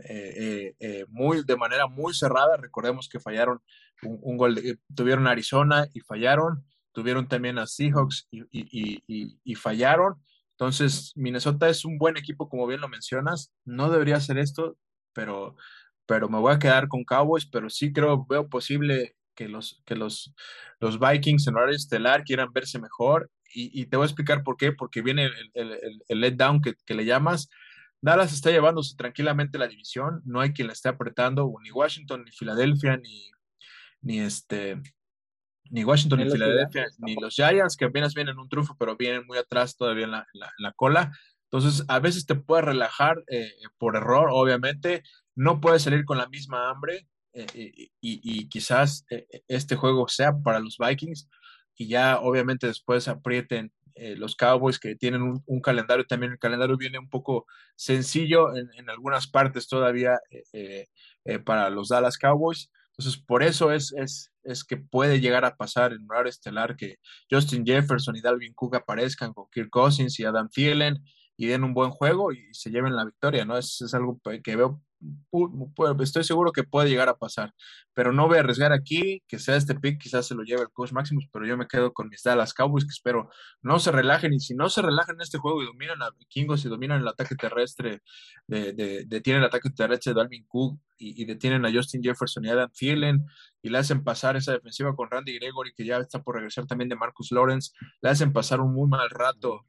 eh, eh, eh, muy, de manera muy cerrada. Recordemos que fallaron un, gol, tuvieron Arizona y fallaron, tuvieron también a Seahawks y, fallaron. Entonces, Minnesota es un buen equipo, como bien lo mencionas. No debería ser esto, pero, pero me voy a quedar con Cowboys, pero sí creo, veo posible que los, que los, los Vikings en horario estelar quieran verse mejor. Y, te voy a explicar por qué, porque viene el, el, el, letdown que, que le llamas, Dallas está llevándose tranquilamente la división, no hay quien la esté apretando, ni Washington, ni Filadelfia, ni, ni este, ni Washington, ni, Filadelfia, ni los Giants, que apenas vienen un triunfo, pero vienen muy atrás todavía en la, cola. Entonces, a veces te puedes relajar eh, por error, obviamente. No puedes salir con la misma hambre eh, y, y, quizás eh, este juego sea para los Vikings y ya obviamente después aprieten eh, los Cowboys que tienen un, calendario, también el calendario viene un poco sencillo en, algunas partes todavía eh, eh, para los Dallas Cowboys. Entonces, por eso es, es, es que puede llegar a pasar en horario estelar que Justin Jefferson y Dalvin Cook aparezcan con Kirk Cousins y Adam Thielen y den un buen juego y se lleven la victoria, ¿no? Es, es algo que veo estoy seguro que puede llegar a pasar, pero no voy a arriesgar aquí que sea este pick, quizás se lo lleve el coach Maximus, pero yo me quedo con mis Dallas Cowboys que espero no se relajen y si no se relajan en este juego y dominan a Vikingos y dominan el ataque terrestre, de, detienen el ataque terrestre de Alvin Cook y, detienen a Justin Jefferson y Adam Thielen y le hacen pasar esa defensiva con Randy Gregory que ya está por regresar también de Marcus Lawrence, le hacen pasar un muy mal rato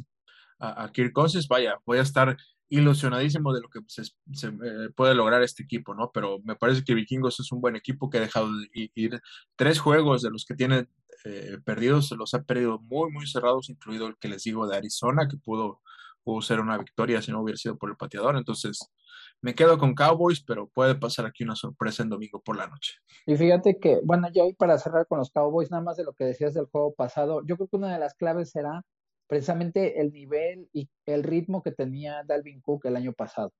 a, a Kirk Cousins, vaya, voy a estar ilusionadísimo de lo que se, eh, puede lograr este equipo, ¿no? Pero me parece que Vikingos es un buen equipo que ha dejado de ir tres juegos de los que tiene eh, perdidos, los ha perdido muy, muy cerrados, incluido el que les digo de Arizona, que pudo, pudo ser una victoria si no hubiera sido por el pateador. Entonces, me quedo con Cowboys, pero puede pasar aquí una sorpresa en domingo por la noche. Y fíjate que, bueno, ya hoy para cerrar con los Cowboys, nada más de lo que decías del juego pasado, yo creo que una de las claves será precisamente el nivel y el ritmo que tenía Dalvin Cook el año pasado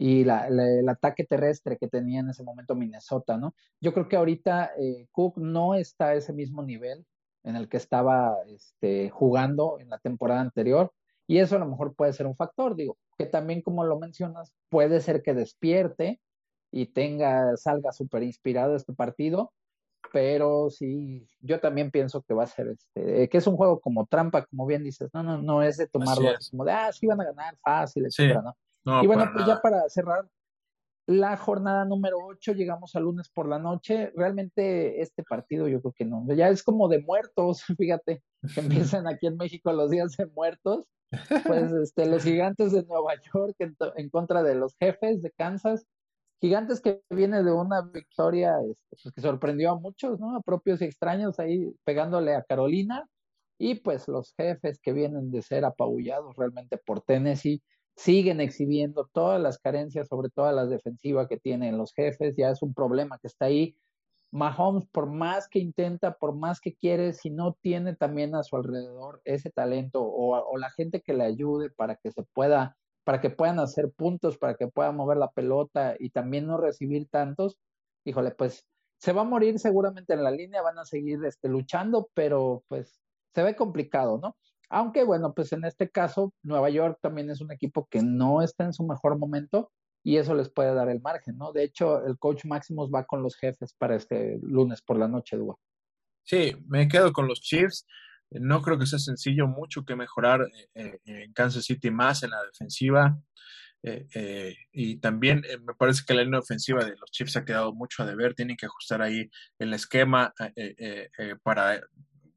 y el ataque terrestre que tenía en ese momento Minnesota, ¿no? Yo creo que ahorita eh, Cook no está a ese mismo nivel en el que estaba este, jugando en la temporada anterior y eso a lo mejor puede ser un factor, digo, que también como lo mencionas, puede ser que despierte y tenga, salga súper inspirado este partido, pero sí, yo también pienso que va a ser este, que es un juego como trampa, como bien dices, no, no, no es de tomarlo como de, ah, sí van a ganar fácil, etcétera, ¿no? y bueno, pues ya para cerrar la jornada número 8, llegamos al lunes por la noche, realmente este partido yo creo que no, ya es como de muertos, (laughs) fíjate, que empiezan aquí en México los días de muertos, pues (laughs) este, los gigantes de Nueva York en contra de los jefes de Kansas, Gigantes que viene de una victoria este, pues, que sorprendió a muchos, ¿no? A propios y extraños ahí pegándole a Carolina. Y pues los jefes que vienen de ser apabullados realmente por Tennessee siguen exhibiendo todas las carencias, sobre todo las defensivas que tienen los jefes. Ya es un problema que está ahí. Mahomes, por más que intenta, por más que quiere, si no tiene también a su alrededor ese talento o, o la gente que le ayude para que se pueda para que puedan hacer puntos, para que puedan mover la pelota y también no recibir tantos, híjole, pues se va a morir seguramente en la línea, van a seguir este, luchando, pero pues se ve complicado, ¿no? Aunque bueno, pues en este caso, Nueva York también es un equipo que no está en su mejor momento y eso les puede dar el margen, ¿no? De hecho, el coach Maximus va con los jefes para este lunes por la noche, Dua. Sí, me quedo con los Chiefs. No creo que sea sencillo, mucho que mejorar eh, eh, en Kansas City más en la defensiva. Eh, y también me parece que la línea ofensiva de los Chiefs ha quedado mucho a deber. Tienen que ajustar ahí el esquema para,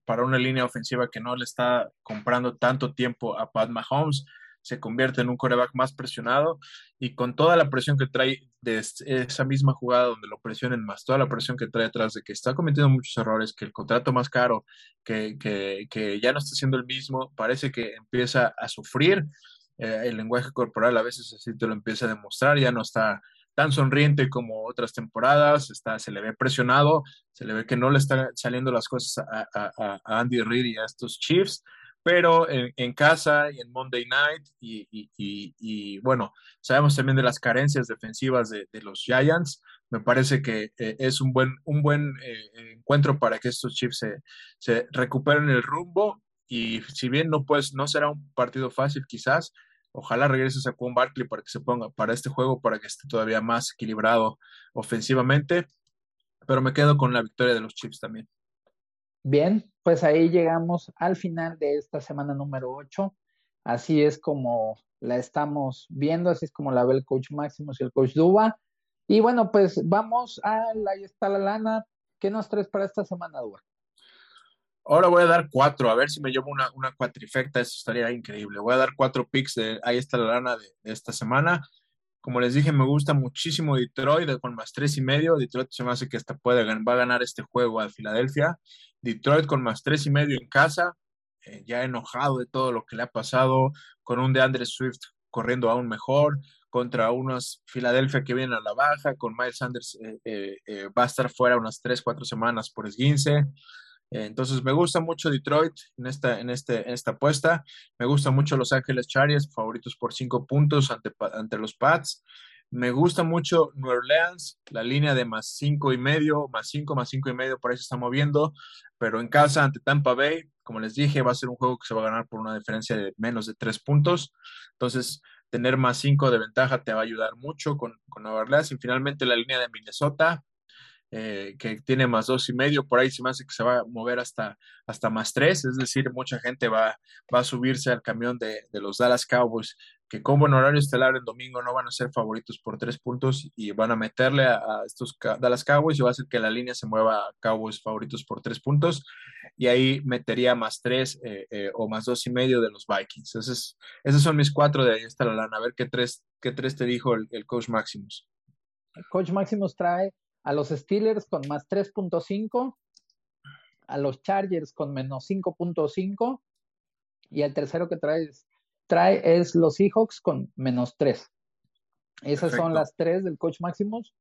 para una línea ofensiva que no le está comprando tanto tiempo a Pat Mahomes se convierte en un coreback más presionado y con toda la presión que trae de esa misma jugada donde lo presionen más, toda la presión que trae atrás de que está cometiendo muchos errores, que el contrato más caro, que, que, ya no está siendo el mismo, parece que empieza a sufrir. Eh, el lenguaje corporal a veces así te lo empieza a demostrar, ya no está tan sonriente como otras temporadas, está, se le ve presionado, se le ve que no le están saliendo las cosas a, a, a Andy Reid y a estos Chiefs, pero en, casa y en Monday Night y, bueno, sabemos también de las carencias defensivas de, los Giants. Me parece que eh, es un buen, un buen eh, encuentro para que estos Chiefs se, se, recuperen el rumbo y si bien no, pues, no será un partido fácil quizás, ojalá regreses a Juan Barkley para que se ponga para este juego, para que esté todavía más equilibrado ofensivamente, pero me quedo con la victoria de los Chiefs también. Bien, pues ahí llegamos al final de esta semana número 8. Así es como la estamos viendo, así es como la ve el coach Máximo y el coach Duba. Y bueno, pues vamos a ahí está la lana. ¿Qué nos traes para esta semana, Duba? Ahora voy a dar cuatro, a ver si me llevo una, una cuatrifecta, eso estaría increíble. Voy a dar cuatro picks de ahí está la lana de esta semana. Como les dije, me gusta muchísimo Detroit con más tres y medio. Detroit se me hace que hasta puede, va a ganar este juego a Filadelfia. Detroit con más tres y medio en casa, eh, ya enojado de todo lo que le ha pasado, con un de Andre Swift corriendo aún mejor, contra unos Filadelfia que vienen a la baja, con Miles Sanders eh, eh, va a estar fuera unas tres, cuatro semanas por esguince. Entonces me gusta mucho Detroit en esta, en este, en esta apuesta. Me gusta mucho Los Ángeles Chargers, favoritos por cinco puntos ante, ante los Pats. Me gusta mucho New Orleans, la línea de más cinco y medio, más cinco, más cinco y medio, por ahí se está moviendo, pero en casa ante Tampa Bay, como les dije, va a ser un juego que se va a ganar por una diferencia de menos de tres puntos. Entonces, tener más 5 de ventaja te va a ayudar mucho con, con Nueva Orleans. Y finalmente la línea de Minnesota, eh, que tiene más dos y medio, por ahí se me hace que se va a mover hasta, hasta más tres, es decir, mucha gente va, va a subirse al camión de, de, los Dallas Cowboys, que como en horario estelar en domingo no van a ser favoritos por tres puntos y van a meterle a, a estos Dallas Cowboys y va a hacer que la línea se mueva a Cowboys favoritos por tres puntos y ahí metería más tres eh, eh, o más dos y medio de los Vikings. Esos, esos son mis cuatro de ahí está la lana. A ver qué tres, qué tres te dijo el, el coach Maximus. El coach Maximus trae a los Steelers con más 3.5, a los Chargers con menos 5.5 y el tercero que trae, trae es los Seahawks con menos 3. Esas Perfecto. son las tres del coach Maximus.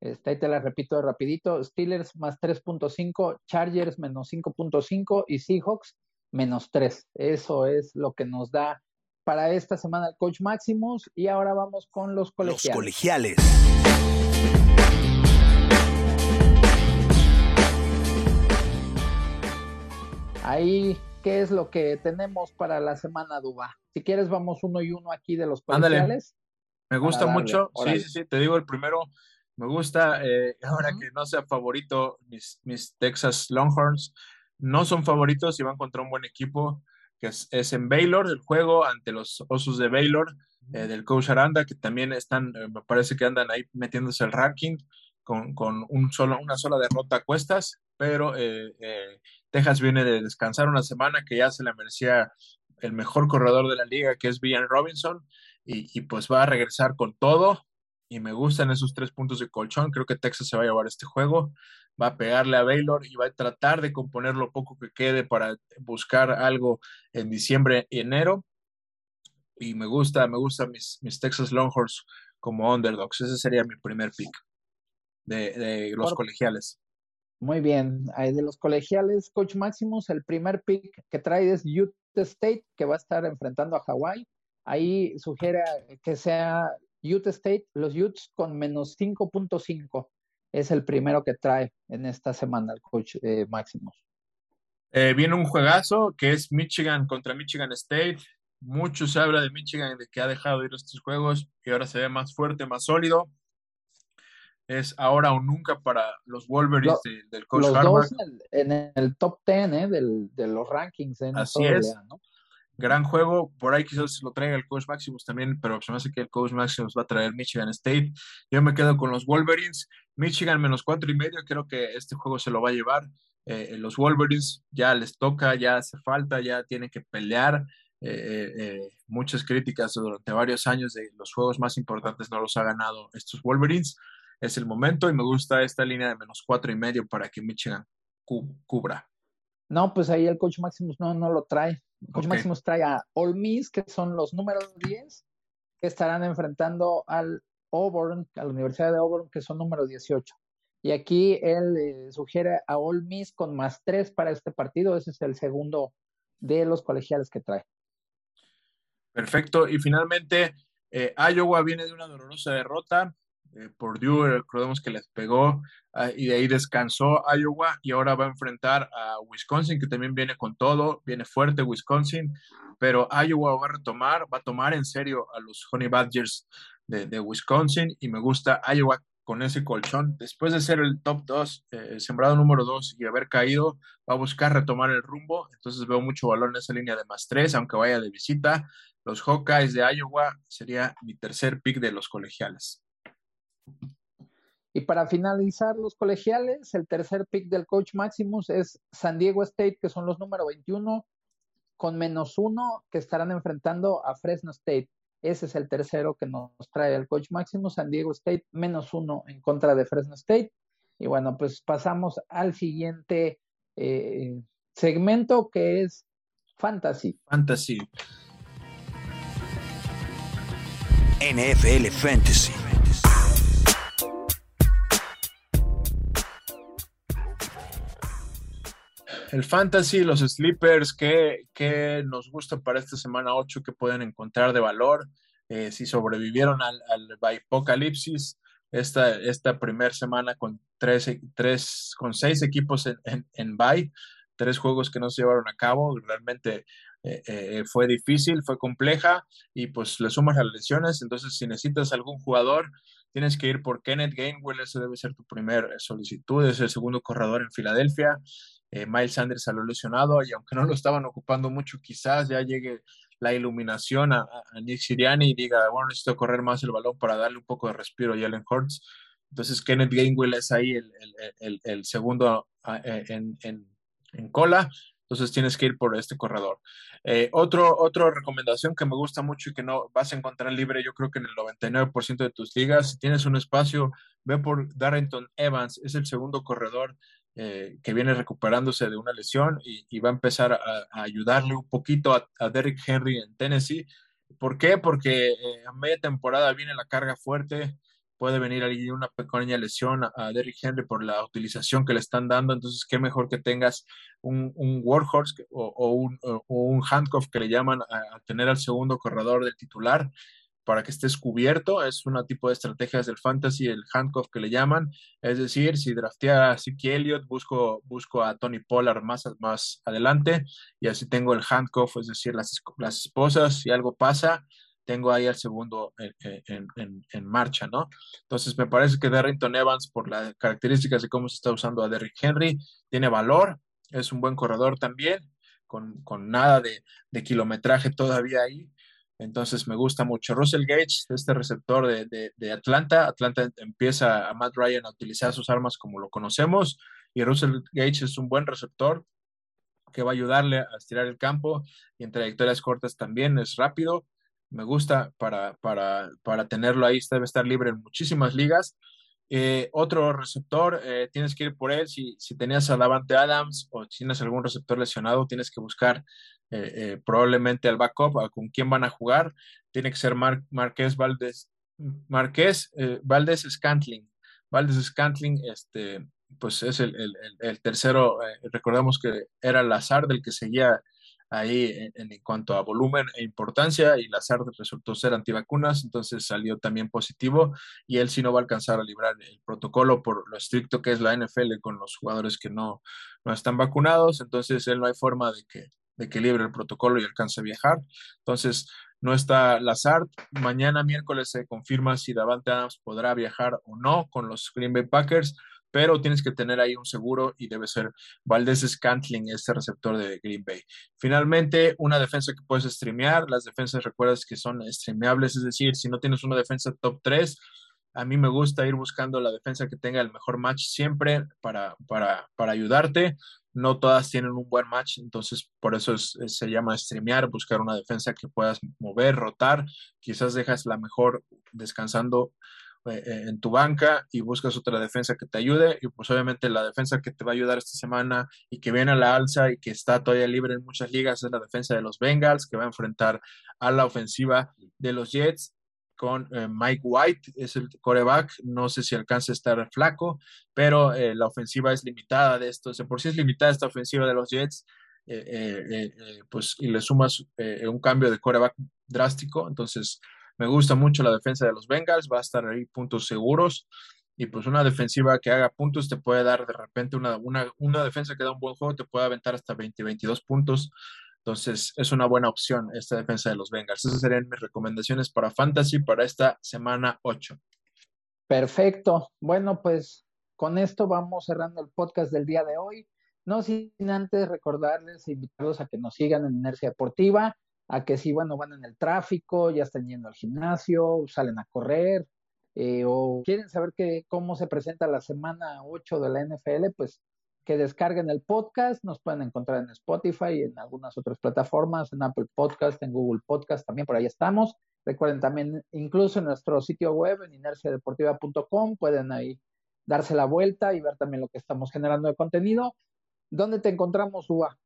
Este, ahí te las repito de rapidito. Steelers más 3.5, Chargers menos 5.5 y Seahawks menos 3. Eso es lo que nos da para esta semana el coach Maximus. Y ahora vamos con los colegiales. Los colegiales. Ahí, ¿qué es lo que tenemos para la semana, Duba? Si quieres, vamos uno y uno aquí de los colegiales. Me gusta darle, mucho. Órale. Sí, sí, sí, te digo el primero. Me gusta, eh, (laughs) ahora uh -huh. que no sea favorito, mis, mis, Texas Longhorns no son favoritos y van contra un buen equipo, que es, es en Baylor, el juego ante los Osos de Baylor, eh, del coach Aranda, que también están, eh, me parece que andan ahí metiéndose el ranking con, con un solo, una sola derrota a cuestas, pero eh, Texas viene de descansar una semana que ya se le merecía el mejor corredor de la liga, que es Villan Robinson, y, y, pues va a regresar con todo. Y me gustan esos tres puntos de colchón. Creo que Texas se va a llevar este juego. Va a pegarle a Baylor y va a tratar de componer lo poco que quede para buscar algo en diciembre y enero. Y me gusta, me gustan mis, mis Texas Longhorns como underdogs. Ese sería mi primer pick de, de los Por... colegiales. Muy bien, de los colegiales, Coach Maximus, el primer pick que trae es Utah State, que va a estar enfrentando a Hawái. Ahí sugiere que sea Utah State, los Utes con menos 5.5. Es el primero que trae en esta semana el coach eh, Maximus. Eh, viene un juegazo que es Michigan contra Michigan State. Mucho se habla de Michigan, de que ha dejado ir estos juegos y ahora se ve más fuerte, más sólido es ahora o nunca para los Wolverines Lo, de, del coach los Harbaugh. Dos en, en, el top 10 ¿eh? del, de los rankings. ¿eh? Así es. Gran juego, por ahí quizás lo traiga el coach Maximus también, pero se me hace que el coach Maximus va a traer Michigan State. Yo me quedo con los Wolverines. Michigan menos cuatro y medio, creo que este juego se lo va a llevar. Eh, los Wolverines ya les toca, ya hace falta, ya tienen que pelear. Eh, eh, muchas críticas durante varios años de los juegos más importantes no los ha ganado estos Wolverines es el momento y me gusta esta línea de menos cuatro y medio para que Michigan cu cubra. No, pues ahí el coach Maximus no, no lo trae. El coach okay. Maximus trae a All Miss, que son los números 10, que estarán enfrentando al Auburn, a la Universidad de Auburn, que son número 18. Y aquí él eh, sugiere a All Miss con más 3 para este partido. Ese es el segundo de los colegiales que trae. Perfecto. Y finalmente, eh, Iowa viene de una dolorosa derrota eh, Purdue, recordemos que les pegó uh, y de ahí descansó Iowa y ahora va a enfrentar a Wisconsin, que también viene con todo, viene fuerte Wisconsin, pero Iowa va a retomar, va a tomar en serio a los Honey Badgers de, de Wisconsin y me gusta Iowa con ese colchón. Después de ser el top 2, eh, sembrado número 2 y haber caído, va a buscar retomar el rumbo. Entonces veo mucho valor en esa línea de más 3, aunque vaya de visita. Los Hawkeyes de Iowa sería mi tercer pick de los colegiales. Y para finalizar los colegiales, el tercer pick del coach Maximus es San Diego State, que son los número 21, con menos uno, que estarán enfrentando a Fresno State. Ese es el tercero que nos trae el coach Maximus, San Diego State, menos uno en contra de Fresno State. Y bueno, pues pasamos al siguiente eh, segmento que es Fantasy. Fantasy. NFL Fantasy. El fantasy, los sleepers, ¿qué, qué nos gusta para esta semana 8 que pueden encontrar de valor? Eh, si sobrevivieron al, al esta, esta primera semana con, tres, tres, con seis equipos en, en, tres juegos que no se llevaron a cabo, realmente fue difícil, fue compleja y pues le sumas las lesiones, entonces si necesitas algún jugador, tienes que ir por Kenneth Gainwell, ese debe ser tu primer solicitud, es el segundo corredor en Filadelfia. Miles Sanders salió lesionado y aunque no lo estaban ocupando mucho, quizás ya llegue la iluminación a, Nick Siriani y diga, bueno, necesito correr más el balón para darle un poco de respiro a Jalen Hurts. Entonces Kenneth Gainwell es ahí el, el, el, segundo ah, eh, en, en, en, cola. Entonces tienes que ir por este corredor. Eh, otro, otra recomendación que me gusta mucho y que no vas a encontrar libre, yo creo que en el 99% de tus ligas, si tienes un espacio, ve por Darrington Evans, es el segundo corredor eh, que viene recuperándose de una lesión y, va a empezar a, ayudarle un poquito a, Derrick Henry en Tennessee. ¿Por qué? Porque eh, a media temporada viene la carga fuerte, puede venir ahí una pequeña lesión a, Derrick Henry por la utilización que le están dando, entonces qué mejor que tengas un, un workhorse o, un, o, un, handcuff que le llaman a, tener al segundo corredor del titular para que estés cubierto. Es un tipo de estrategias del fantasy, el handcuff que le llaman. Es decir, si draftea a Zeke Elliott, busco, busco a Tony Pollard más, más adelante y así tengo el handcuff, es decir, las, las esposas, si algo pasa, tengo ahí al segundo en, en, en, marcha, ¿no? Entonces, me parece que Darrington Evans, por las características de cómo se está usando a Derrick Henry, tiene valor, es un buen corredor también, con, con nada de, de kilometraje todavía ahí entonces me gusta mucho. Russell Gage, este receptor de, Atlanta. Atlanta empieza a Matt Ryan a utilizar sus armas como lo conocemos y Russell Gage es un buen receptor que va a ayudarle a estirar el campo y en trayectorias cortas también es rápido. Me gusta para, para, para tenerlo ahí, debe estar libre en muchísimas ligas. Eh, otro receptor, eh, tienes que ir por él. Si, si tenías a Davante Adams o tienes algún receptor lesionado, tienes que buscar eh, probablemente al backup, con quién van a jugar, tiene que ser Mar Marqués Valdés, Marqués Valdés Scantling. Valdés Scantling, este, pues es el, el, el tercero, recordemos que era Lazar del que seguía ahí en, cuanto a volumen e importancia y Lazar resultó ser antivacunas, entonces salió también positivo y él sí no va a alcanzar a librar el protocolo por lo estricto que es la NFL con los jugadores que no, no están vacunados, entonces él no hay forma de que, de que libre el protocolo y alcance a viajar. Entonces, no está Lazard. Mañana miércoles se confirma si Davante Adams podrá viajar o no con los Green Bay Packers, pero tienes que tener ahí un seguro y debe ser Valdez Scantling, este receptor de Green Bay. Finalmente, una defensa que puedes streamear. Las defensas, recuerdas que son streameables, es decir, si no tienes una defensa top 3, a mí me gusta ir buscando la defensa que tenga el mejor match siempre para, para, para ayudarte no todas tienen un buen match, entonces por eso se llama streamear, buscar una defensa que puedas mover, rotar, quizás dejas la mejor descansando en tu banca y buscas otra defensa que te ayude y pues obviamente la defensa que te va a ayudar esta semana y que viene a la alza y que está todavía libre en muchas ligas es la defensa de los Bengals que va a enfrentar a la ofensiva de los Jets con eh, Mike White, es el coreback, no sé si alcanza a estar flaco, pero eh, la ofensiva es limitada de esto, por si es limitada esta ofensiva de los Jets, eh, pues y le sumas un cambio de coreback drástico, entonces me gusta mucho la defensa de los Bengals, va a estar ahí puntos seguros, y pues una defensiva que haga puntos te puede dar de repente una, una, una defensa que da un buen juego, te puede aventar hasta 20, 22 puntos, entonces, es una buena opción esta defensa de los Bengals. Esas serían mis recomendaciones para Fantasy para esta semana 8. Perfecto. Bueno, pues con esto vamos cerrando el podcast del día de hoy. No sin antes recordarles, invitarlos a que nos sigan en Inercia Deportiva, a que si, bueno, van en el tráfico, ya están yendo al gimnasio, salen a correr, eh, o quieren saber que, cómo se presenta la semana 8 de la NFL, pues que descarguen el podcast, nos pueden encontrar en Spotify en algunas otras plataformas, en Apple Podcast, en Google Podcast, también por ahí estamos. Recuerden también, incluso en nuestro sitio web, en inerciadeportiva.com, pueden ahí darse la vuelta y ver también lo que estamos generando de contenido. ¿Dónde te encontramos, Uba?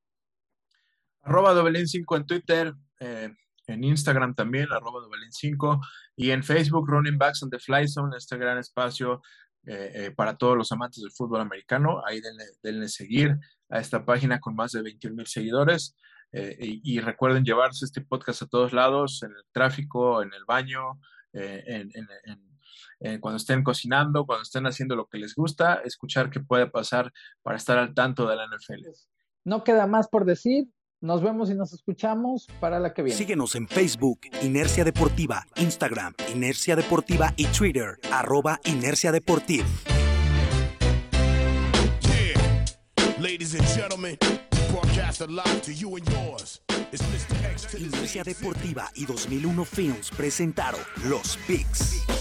Arroba 5 en Twitter, eh, en Instagram también, arroba 5 y en Facebook, Running Backs on the Fly Zone, este gran espacio eh, eh, para todos los amantes del fútbol americano. Ahí denle, seguir a esta página con más de 21 mil seguidores. Eh, y, recuerden llevarse este podcast a todos lados, en el tráfico, en el baño, cuando estén cocinando, cuando estén haciendo lo que les gusta, escuchar qué puede pasar para estar al tanto de la NFL. No queda más por decir. Nos vemos y nos escuchamos para la que viene. Síguenos en Facebook, Inercia Deportiva, Instagram, Inercia Deportiva y Twitter, arroba Inercia Deportiva. Ladies and gentlemen, broadcast live to you and yours. Inercia Deportiva y 2001 Films presentaron Los Picks.